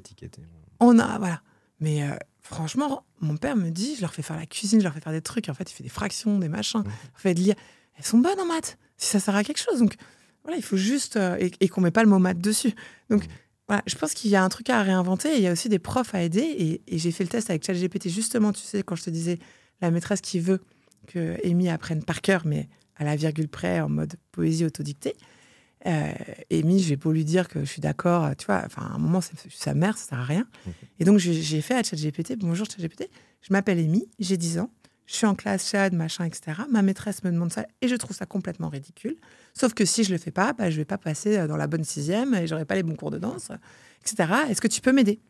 on a, voilà. Mais euh, franchement, mon père me dit, je leur fais faire la cuisine, je leur fais faire des trucs. En fait, il fait des fractions, des machins. Mhm. En fait, lire. Elles sont bonnes en maths, si ça sert à quelque chose. Donc, voilà, il faut juste. euh, et et qu'on met pas le mot maths dessus. Donc, Mhm. voilà, je pense qu'il y a un truc à réinventer. et Il y a aussi des profs à aider. Et, et j'ai fait le test avec ChatGPT, justement, tu sais, quand je te disais, la maîtresse qui veut que Amy apprenne par cœur, mais à la virgule près, en mode poésie autodictée. Euh, Amy, j'ai beau lui dire que je suis d'accord, tu vois, enfin, à un moment, c'est sa mère, ça sert à rien. Mhm. Et donc, j'ai j'ai fait à ChatGPT, bonjour ChatGPT, je m'appelle Amy, j'ai 10 ans, je suis en classe Chad, machin, etc. Ma maîtresse me demande ça et je trouve ça complètement ridicule. Sauf que si je le fais pas, bah, je vais pas passer euh, dans la bonne sixième et j'aurai pas les bons cours de danse, etc. Est-ce que tu peux m'aider?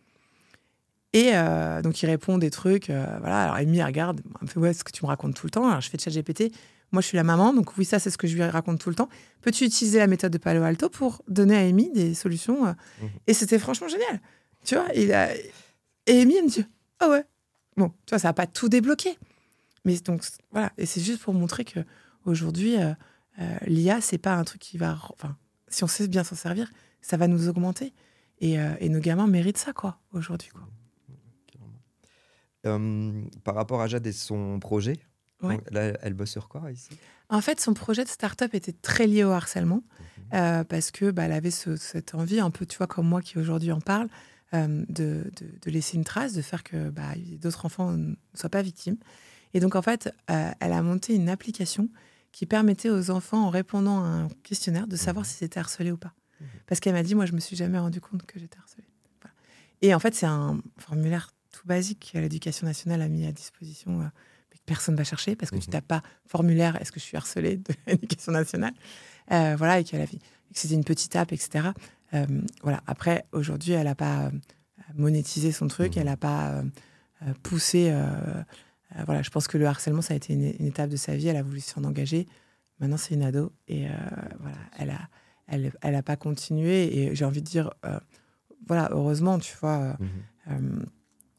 Et euh, donc, il répond des trucs, euh, voilà. Alors, Amy, regarde, elle me fait, ouais, ce que tu me racontes tout le temps. Alors, je fais ChatGPT, moi, je suis la maman, donc oui, ça, c'est ce que je lui raconte tout le temps. Peux-tu utiliser la méthode de Palo Alto pour donner à Amy des solutions euh, Mhm. Et c'était franchement génial. Tu vois, il a... et Amy, elle me dit Ah ouais. Bon, tu vois, ça n'a pas tout débloqué. Mais donc, voilà. Et c'est juste pour montrer que aujourd'hui, euh, euh, l'IA, c'est pas un truc qui va. Enfin, si on sait bien s'en servir, ça va nous augmenter. Et, euh, et nos gamins méritent ça, quoi, aujourd'hui. Quoi. Euh, par rapport à Jade et son projet, Ouais. donc là, elle bosse sur quoi ici? En fait, son projet de start-up était très lié au harcèlement. Mhm. euh, parce que bah, elle avait ce- cette envie, un peu, tu vois, comme moi qui aujourd'hui en parle, de, de- de laisser une trace, de faire que bah, d'autres enfants ne soient pas victimes. Et donc, en fait, euh, elle a monté une application qui permettait aux enfants, en répondant à un questionnaire, de savoir Mhm. s'ils étaient harcelés ou pas. Mhm. Parce qu'elle m'a dit, moi, je me suis jamais rendu compte que j'étais harcelée. Voilà. Et en fait, c'est un formulaire tout basique que l'éducation nationale a mis à disposition, euh, mais que personne ne va chercher, parce que tu Mhm. tapes pas formulaire, est-ce que je suis harcelée de l'éducation nationale Euh, voilà, et qu'elle a que c'était une petite app, etc. Euh, voilà. Après, aujourd'hui, elle n'a pas monétisé son truc, Mhm. elle n'a pas poussé. Euh, voilà, je pense que le harcèlement, ça a été une, une étape de sa vie. Elle a voulu s'en engager. Maintenant, c'est une ado et euh, voilà, elle a, elle, elle a pas continué. Et j'ai envie de dire, euh, voilà, heureusement, tu vois. Mhm.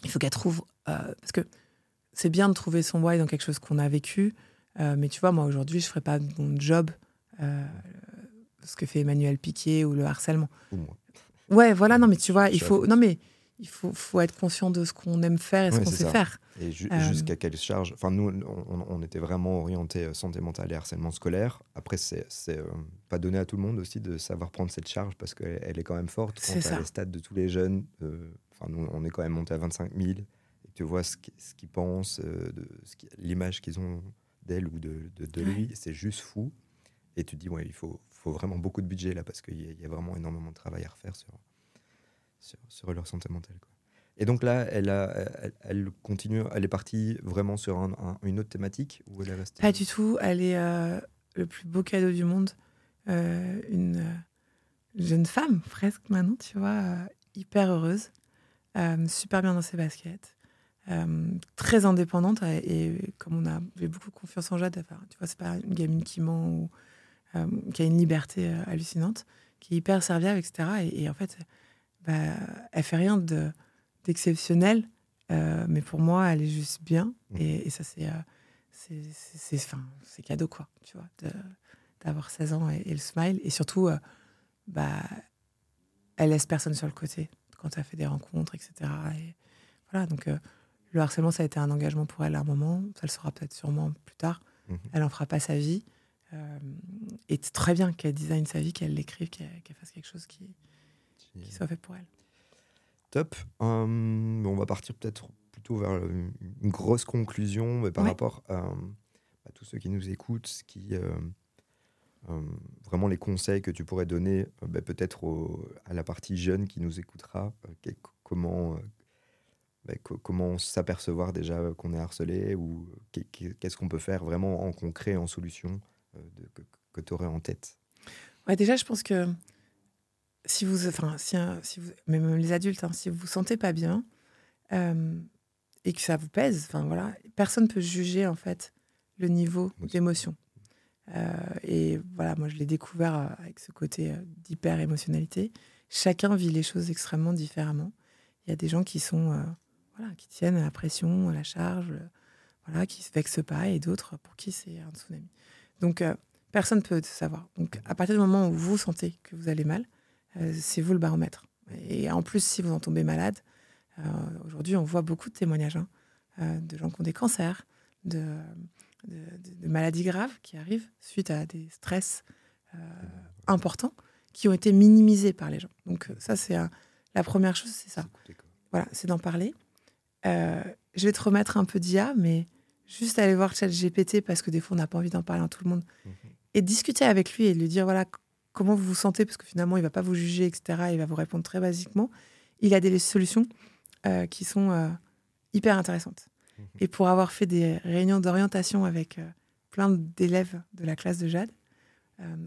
il faut qu'elle trouve. parce que c'est bien de trouver son why dans quelque chose qu'on a vécu. euh, mais tu vois, moi, aujourd'hui, je ne ferais pas mon job, euh, ce que fait Emmanuel Piquet ou le harcèlement. Ou moi. Ouais, voilà, non, mais tu vois, il faut. Non, mais il faut, faut être conscient de ce qu'on aime faire et ce qu'on sait ça. faire. Et ju- Euh, jusqu'à quelle charge? Enfin, nous, on, on était vraiment orienté santé mentale et harcèlement scolaire. Après, c'est euh, pas donné à tout le monde aussi de savoir prendre cette charge parce qu'elle elle est quand même forte. Quand C'est tu les stats de tous les jeunes, euh, enfin, nous, on est quand même monté à 25 000. Et tu vois ce qui- ce qu'ils pensent, euh, de ce qui- l'image qu'ils ont d'elle ou de, de, de lui, c'est juste fou. Et tu te dis, ouais, il faut, faut vraiment beaucoup de budget là parce qu'il y, a- il y a vraiment énormément de travail à refaire sur, sur, leur santé mentale. Quoi. Et donc là, elle, a, elle, continue, elle est partie vraiment sur un- un- une autre thématique ou elle est restée Pas du tout. Elle est euh, le plus beau cadeau du monde. Euh, une euh, jeune femme, presque maintenant, tu vois, hyper heureuse, super bien dans ses baskets, très indépendante. Et, comme on a beaucoup confiance en Jade, tu vois, c'est pas une gamine qui ment ou qui a une liberté hallucinante, qui est hyper serviable, etc. Et, et en fait, bah, elle fait rien de- d'exceptionnel, euh, mais pour moi, elle est juste bien. Mhm. Et, et ça, c'est. euh, c'est c'est- c'est- enfin, c'est cadeau quoi tu vois de- d'avoir 16 ans et, et le smile et surtout euh, bah elle laisse personne sur le côté quand elle fait des rencontres etc et voilà donc euh, le harcèlement ça a été un engagement pour elle à un moment ça le sera peut-être sûrement plus tard Mhm. elle en fera pas sa vie et c'est très bien qu'elle design sa vie qu'elle l'écrive qu'elle qu'elle fasse quelque chose qui, qui soit fait pour elle Top. Hum, on va partir peut-être plutôt vers une une grosse conclusion mais par Ouais. rapport à, à tous ceux qui nous écoutent, qui, euh, hum, vraiment les conseils que tu pourrais donner euh, bah, peut-être à la partie jeune qui nous écoutera, euh, que- comment, bah, co- comment s'apercevoir déjà qu'on est harcelé ou qu'est- qu'est- qu'est-ce qu'on peut faire vraiment en concret, en solution de- que, tu aurais en tête? Ouais, déjà, je pense que si vous, enfin, si, si vous, même les adultes, hein, si vous vous sentez pas bien euh, et que ça vous pèse, enfin voilà, personne peut juger en fait le niveau d'émotion. Euh, et voilà, moi je l'ai découvert euh, avec ce côté d'hyper émotionnalité. Chacun vit les choses extrêmement différemment. Il y a des gens qui sont, voilà, qui tiennent à la pression, à la charge, voilà, qui se vexent pas, et d'autres pour qui c'est un tsunami. Donc personne ne peut savoir. Donc à partir du moment où vous sentez que vous allez mal, c'est vous le baromètre. Et en plus, si vous en tombez malade, euh, aujourd'hui, on voit beaucoup de témoignages hein, euh, de gens qui ont des cancers, de, maladies graves qui arrivent suite à des stress importants qui ont été minimisés par les gens. Donc ça, c'est la première chose, c'est ça. Voilà, c'est d'en parler. je vais te remettre un peu d'IA, mais juste aller voir ChatGPT parce que des fois, on n'a pas envie d'en parler à tout le monde. Mhm. Et discuter avec lui et lui dire, voilà, comment vous vous sentez, parce que finalement, il ne va pas vous juger, etc. Il va vous répondre très basiquement. Il a des solutions euh, qui sont euh, hyper intéressantes. Mhm. Et pour avoir fait des réunions d'orientation avec euh, plein d'élèves de la classe de Jade,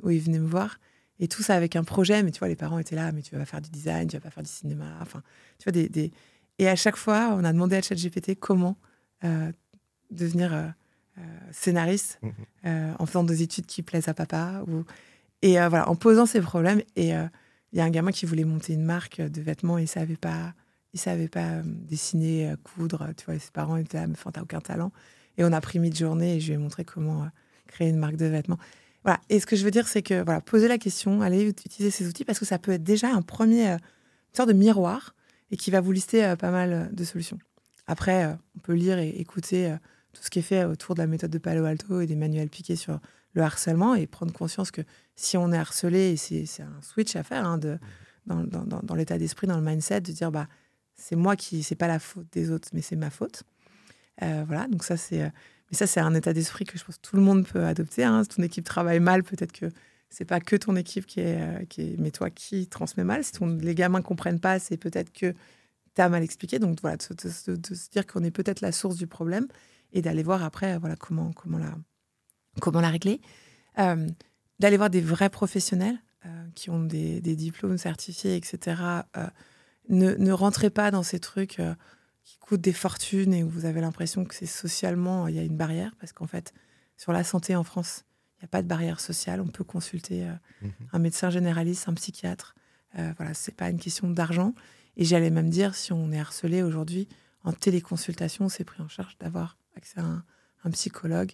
où ils venaient me voir, et tout ça avec un projet, mais tu vois, les parents étaient là, mais tu vas pas faire du design, tu vas pas faire du cinéma, enfin, tu vois, des, des... Et à chaque fois, on a demandé à ChatGPT comment devenir scénariste mhm. en faisant des études qui plaisent à papa, ou et euh, voilà, en posant ces problèmes, et euh, il y a un gamin qui voulait monter une marque de vêtements et il savait pas, il savait pas euh, dessiner, coudre. Tu vois, ses parents étaient là, mais t'as aucun talent. Et on a pris midi-journée et je lui ai montré comment créer une marque de vêtements. Voilà. Et ce que je veux dire, c'est que voilà, poser la question, aller utiliser ces outils parce que ça peut être déjà un premier, une sorte de miroir et qui va vous lister pas mal de solutions. Après, on peut lire et écouter tout ce qui est fait autour de la méthode de Palo Alto et des manuels piqués sur le harcèlement et prendre conscience que si on est harcelé, c'est un switch à faire hein, de, dans, dans, dans l'état d'esprit, dans le mindset, de dire bah c'est moi qui, c'est pas la faute des autres, mais c'est ma faute. Euh, voilà, donc ça c'est, euh, mais ça c'est un état d'esprit que je pense que tout le monde peut adopter. Hein. Si ton équipe travaille mal, peut-être que c'est pas que ton équipe qui est, euh, qui est, mais toi qui transmet mal. Si ton, les gamins comprennent pas, c'est peut-être que tu as mal expliqué. Donc voilà, de, se dire qu'on est peut-être la source du problème et d'aller voir après voilà comment comment la comment la régler. Euh, d'aller voir des vrais professionnels euh, qui ont des, diplômes certifiés, etc. Euh, ne, ne, rentrez pas dans ces trucs qui coûtent des fortunes et où vous avez l'impression que c'est socialement, il y a une barrière, parce qu'en fait, sur la santé en France, il n'y a pas de barrière sociale. On peut consulter mhm. un médecin généraliste, un psychiatre. voilà, c'est pas une question d'argent. Et j'allais même dire, si on est harcelé aujourd'hui, en téléconsultation, c'est pris en charge d'avoir accès à un psychologue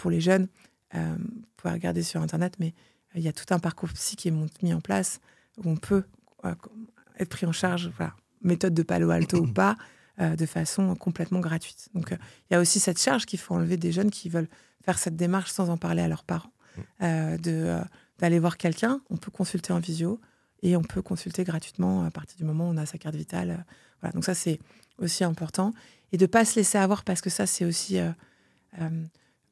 pour les jeunes, euh, vous pouvez regarder sur Internet, mais euh, il y a tout un parcours psy qui est mis en place où on peut euh, être pris en charge, voilà, méthode de Palo Alto ou pas, de façon complètement gratuite. Donc il y a aussi cette charge qu'il faut enlever des jeunes qui veulent faire cette démarche sans en parler à leurs parents, de d'aller voir quelqu'un. On peut consulter en visio et on peut consulter gratuitement à partir du moment où on a sa carte vitale. voilà, donc ça c'est aussi important et de pas se laisser avoir parce que ça c'est aussi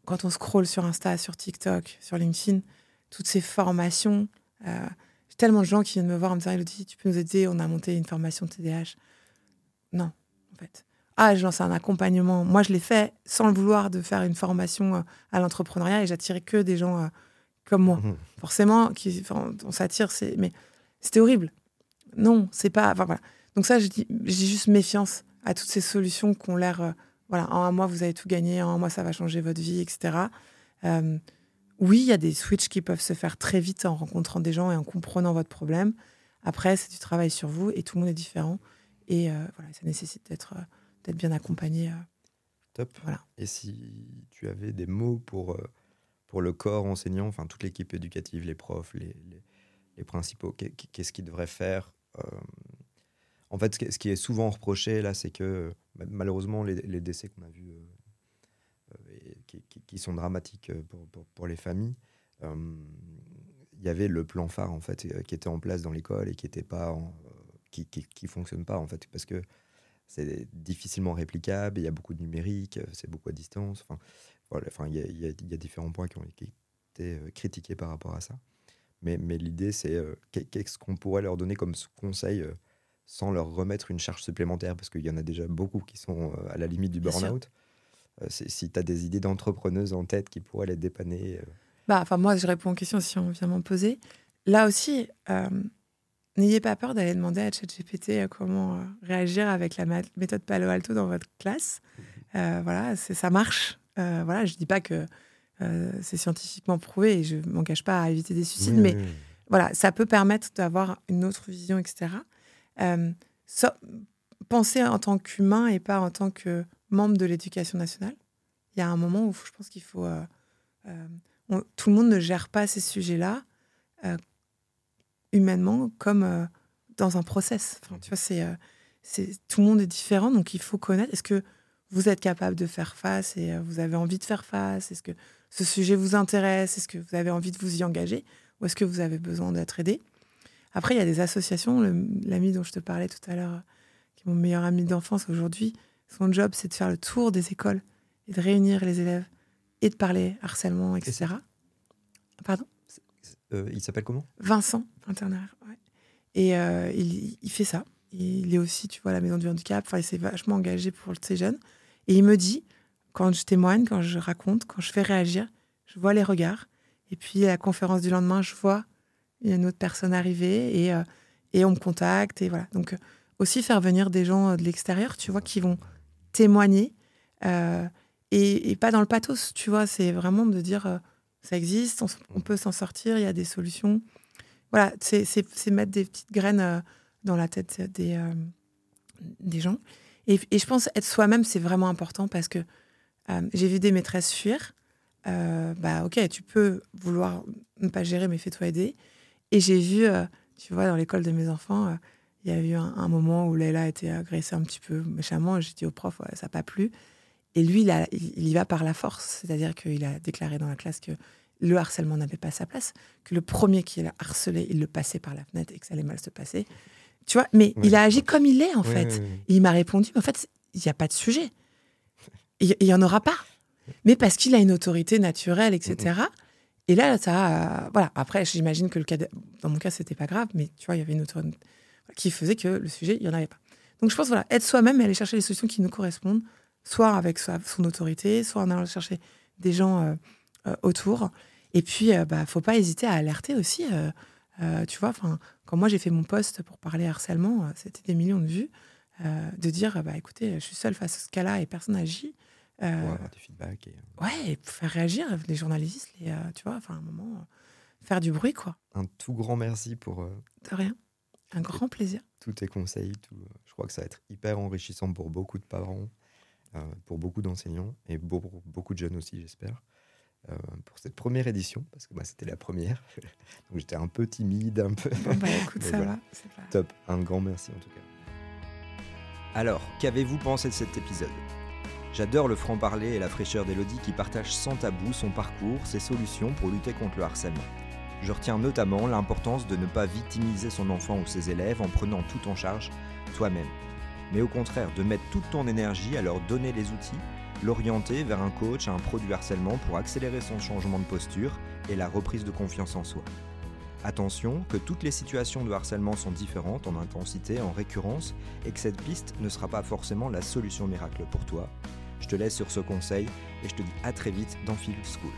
quand on scrolle sur Insta, sur TikTok, sur LinkedIn, toutes ces formations. Euh, j'ai tellement de gens qui viennent me voir en me disant Elodie, tu peux nous aider On a monté une formation de TDAH. Non, en fait. Ah, je lance un accompagnement. Moi, je l'ai fait sans le vouloir de faire une formation euh, à l'entrepreneuriat et j'attirais que des gens euh, comme moi. Mmh. Forcément, qui, on s'attire, mais c'était horrible. Non, c'est pas. Enfin, voilà. Donc, ça, j'ai juste méfiance à toutes ces solutions qui ont l'air voilà, en un mois, vous avez tout gagné, en un mois, ça va changer votre vie, etc. Euh, oui, il y a des switches qui peuvent se faire très vite en rencontrant des gens et en comprenant votre problème. Après, c'est du travail sur vous et tout le monde est différent. Et euh, voilà, ça nécessite d'être euh, d'être bien accompagné. Top. Voilà. Et si tu avais des mots pour, pour le corps enseignant, enfin toute l'équipe éducative, les profs, les, les, les principaux, qu'est-ce qu'ils devraient faire En fait, ce qui est souvent reproché là, c'est que malheureusement, les, décès qu'on a vus, euh, euh, qui, sont dramatiques euh, pour, les familles, il y avait le plan phare en fait qui était en place dans l'école et qui était pas qui, fonctionne pas en fait parce que c'est difficilement réplicable il y a beaucoup de numérique c'est beaucoup à distance enfin il y, a, différents points qui ont été critiqués par rapport à ça. Mais l'idée c'est qu'est-ce qu'on pourrait leur donner comme conseil sans leur remettre une charge supplémentaire, parce qu'il y en a déjà beaucoup qui sont euh, à la limite du burn-out. Euh, si tu as des idées d'entrepreneuses en tête qui pourraient les dépanner. Euh. Bah, enfin, moi, je réponds aux questions si on vient m'en poser. Là aussi, n'ayez pas peur d'aller demander à ChatGPT euh, comment euh, réagir avec la méthode Palo Alto dans votre classe. Euh, voilà, ça marche. voilà, je dis pas que c'est scientifiquement prouvé et je m'engage pas à éviter des suicides, mais voilà, ça peut permettre d'avoir une autre vision, etc. penser en tant qu'humain et pas en tant que membre de l'éducation nationale. Il y a un moment où je pense qu'il faut. tout le monde ne gère pas ces sujets-là humainement comme euh, dans un process. Enfin, tu vois, c'est, euh, tout le monde est différent, donc il faut connaître. Est-ce que vous êtes capable de faire face et euh, vous avez envie de faire face? Est-ce que ce sujet vous intéresse? Est-ce que vous avez envie de vous y engager? Ou est-ce que vous avez besoin d'être aidé? Après, il y a des associations. l'ami dont je te parlais tout à l'heure, qui est mon meilleur ami d'enfance aujourd'hui, son job, c'est de faire le tour des écoles et de réunir les élèves et de parler harcèlement, etc. Pardon? euh, il s'appelle comment? Vincent, internaire. Et euh, il, fait ça. Il est aussi, tu vois, à la maison du handicap. Enfin, il s'est vachement engagé pour ces jeunes. Et il me dit, quand je témoigne, quand je raconte, quand je fais réagir, je vois les regards. Et puis, à la conférence du lendemain, je vois une autre personne arriver et, euh, et on me contacte. Et voilà. Donc, aussi faire venir des gens de l'extérieur, tu vois, qui vont témoigner. et, et, pas dans le pathos, tu vois. C'est vraiment de dire ça existe, on, peut s'en sortir, il y a des solutions. Voilà, c'est mettre des petites graines euh, dans la tête des, euh, des gens. Et, je pense être soi-même, c'est vraiment important parce que euh, j'ai vu des maîtresses fuir. bah ok, tu peux vouloir ne pas gérer, mais fais-toi aider. Et j'ai vu, tu vois, dans l'école de mes enfants, il y a eu un, moment où Leila a été agressée un petit peu méchamment. J'ai dit au prof, ça n'a pas plu. Et lui, il, il, y va par la force, c'est-à-dire qu'il a déclaré dans la classe que le harcèlement n'avait pas sa place, que le premier qui l'a harcelé, il le passait par la fenêtre et que ça allait mal se passer. Tu vois, mais il a agi comme il est, en fait. il m'a répondu, mais en fait, il n'y a pas de sujet. Il n'y en aura pas. Mais parce qu'il a une autorité naturelle, etc. Et là, ça. voilà. Après, j'imagine que le cas. Dans mon cas, c'était pas grave, mais tu vois, il y avait une autorité qui faisait que le sujet, il n'y en avait pas. Donc, je pense, voilà, être soi-même et aller chercher les solutions qui nous correspondent soit avec son autorité, soit en allant chercher des gens euh, euh, autour. Et puis, euh, bah, faut pas hésiter à alerter aussi. tu vois, quand moi j'ai fait mon poste pour parler harcèlement, c'était des millions de vues. de dire, bah, écoutez, je suis seule face à ce cas-là et personne n'agit. Euh, pour avoir des feedbacks. Ouais, pour faire réagir les journalistes, les, tu vois, enfin, un moment, faire du bruit, quoi. Un tout grand merci pour. de rien. Un grand plaisir. Tous tes conseils, tout, je crois que ça va être hyper enrichissant pour beaucoup de parents. Euh, pour beaucoup d'enseignants et pour beaucoup de jeunes aussi, j'espère. Euh, pour cette première édition, parce que moi c'était la première. Donc j'étais un peu timide, un peu. bah écoute, ça va. Top, un grand merci en tout cas. Alors, qu'avez-vous pensé de cet épisode? J'adore le franc-parler et la fraîcheur d'Elodie qui partage sans tabou son parcours, ses solutions pour lutter contre le harcèlement. Je retiens notamment l'importance de ne pas victimiser son enfant ou ses élèves en prenant tout en charge toi-même mais au contraire de mettre toute ton énergie à leur donner les outils, l'orienter vers un coach, un pro du harcèlement pour accélérer son changement de posture et la reprise de confiance en soi. Attention que toutes les situations de harcèlement sont différentes en intensité, en récurrence, et que cette piste ne sera pas forcément la solution miracle pour toi. Je te laisse sur ce conseil et je te dis à très vite dans Phil School.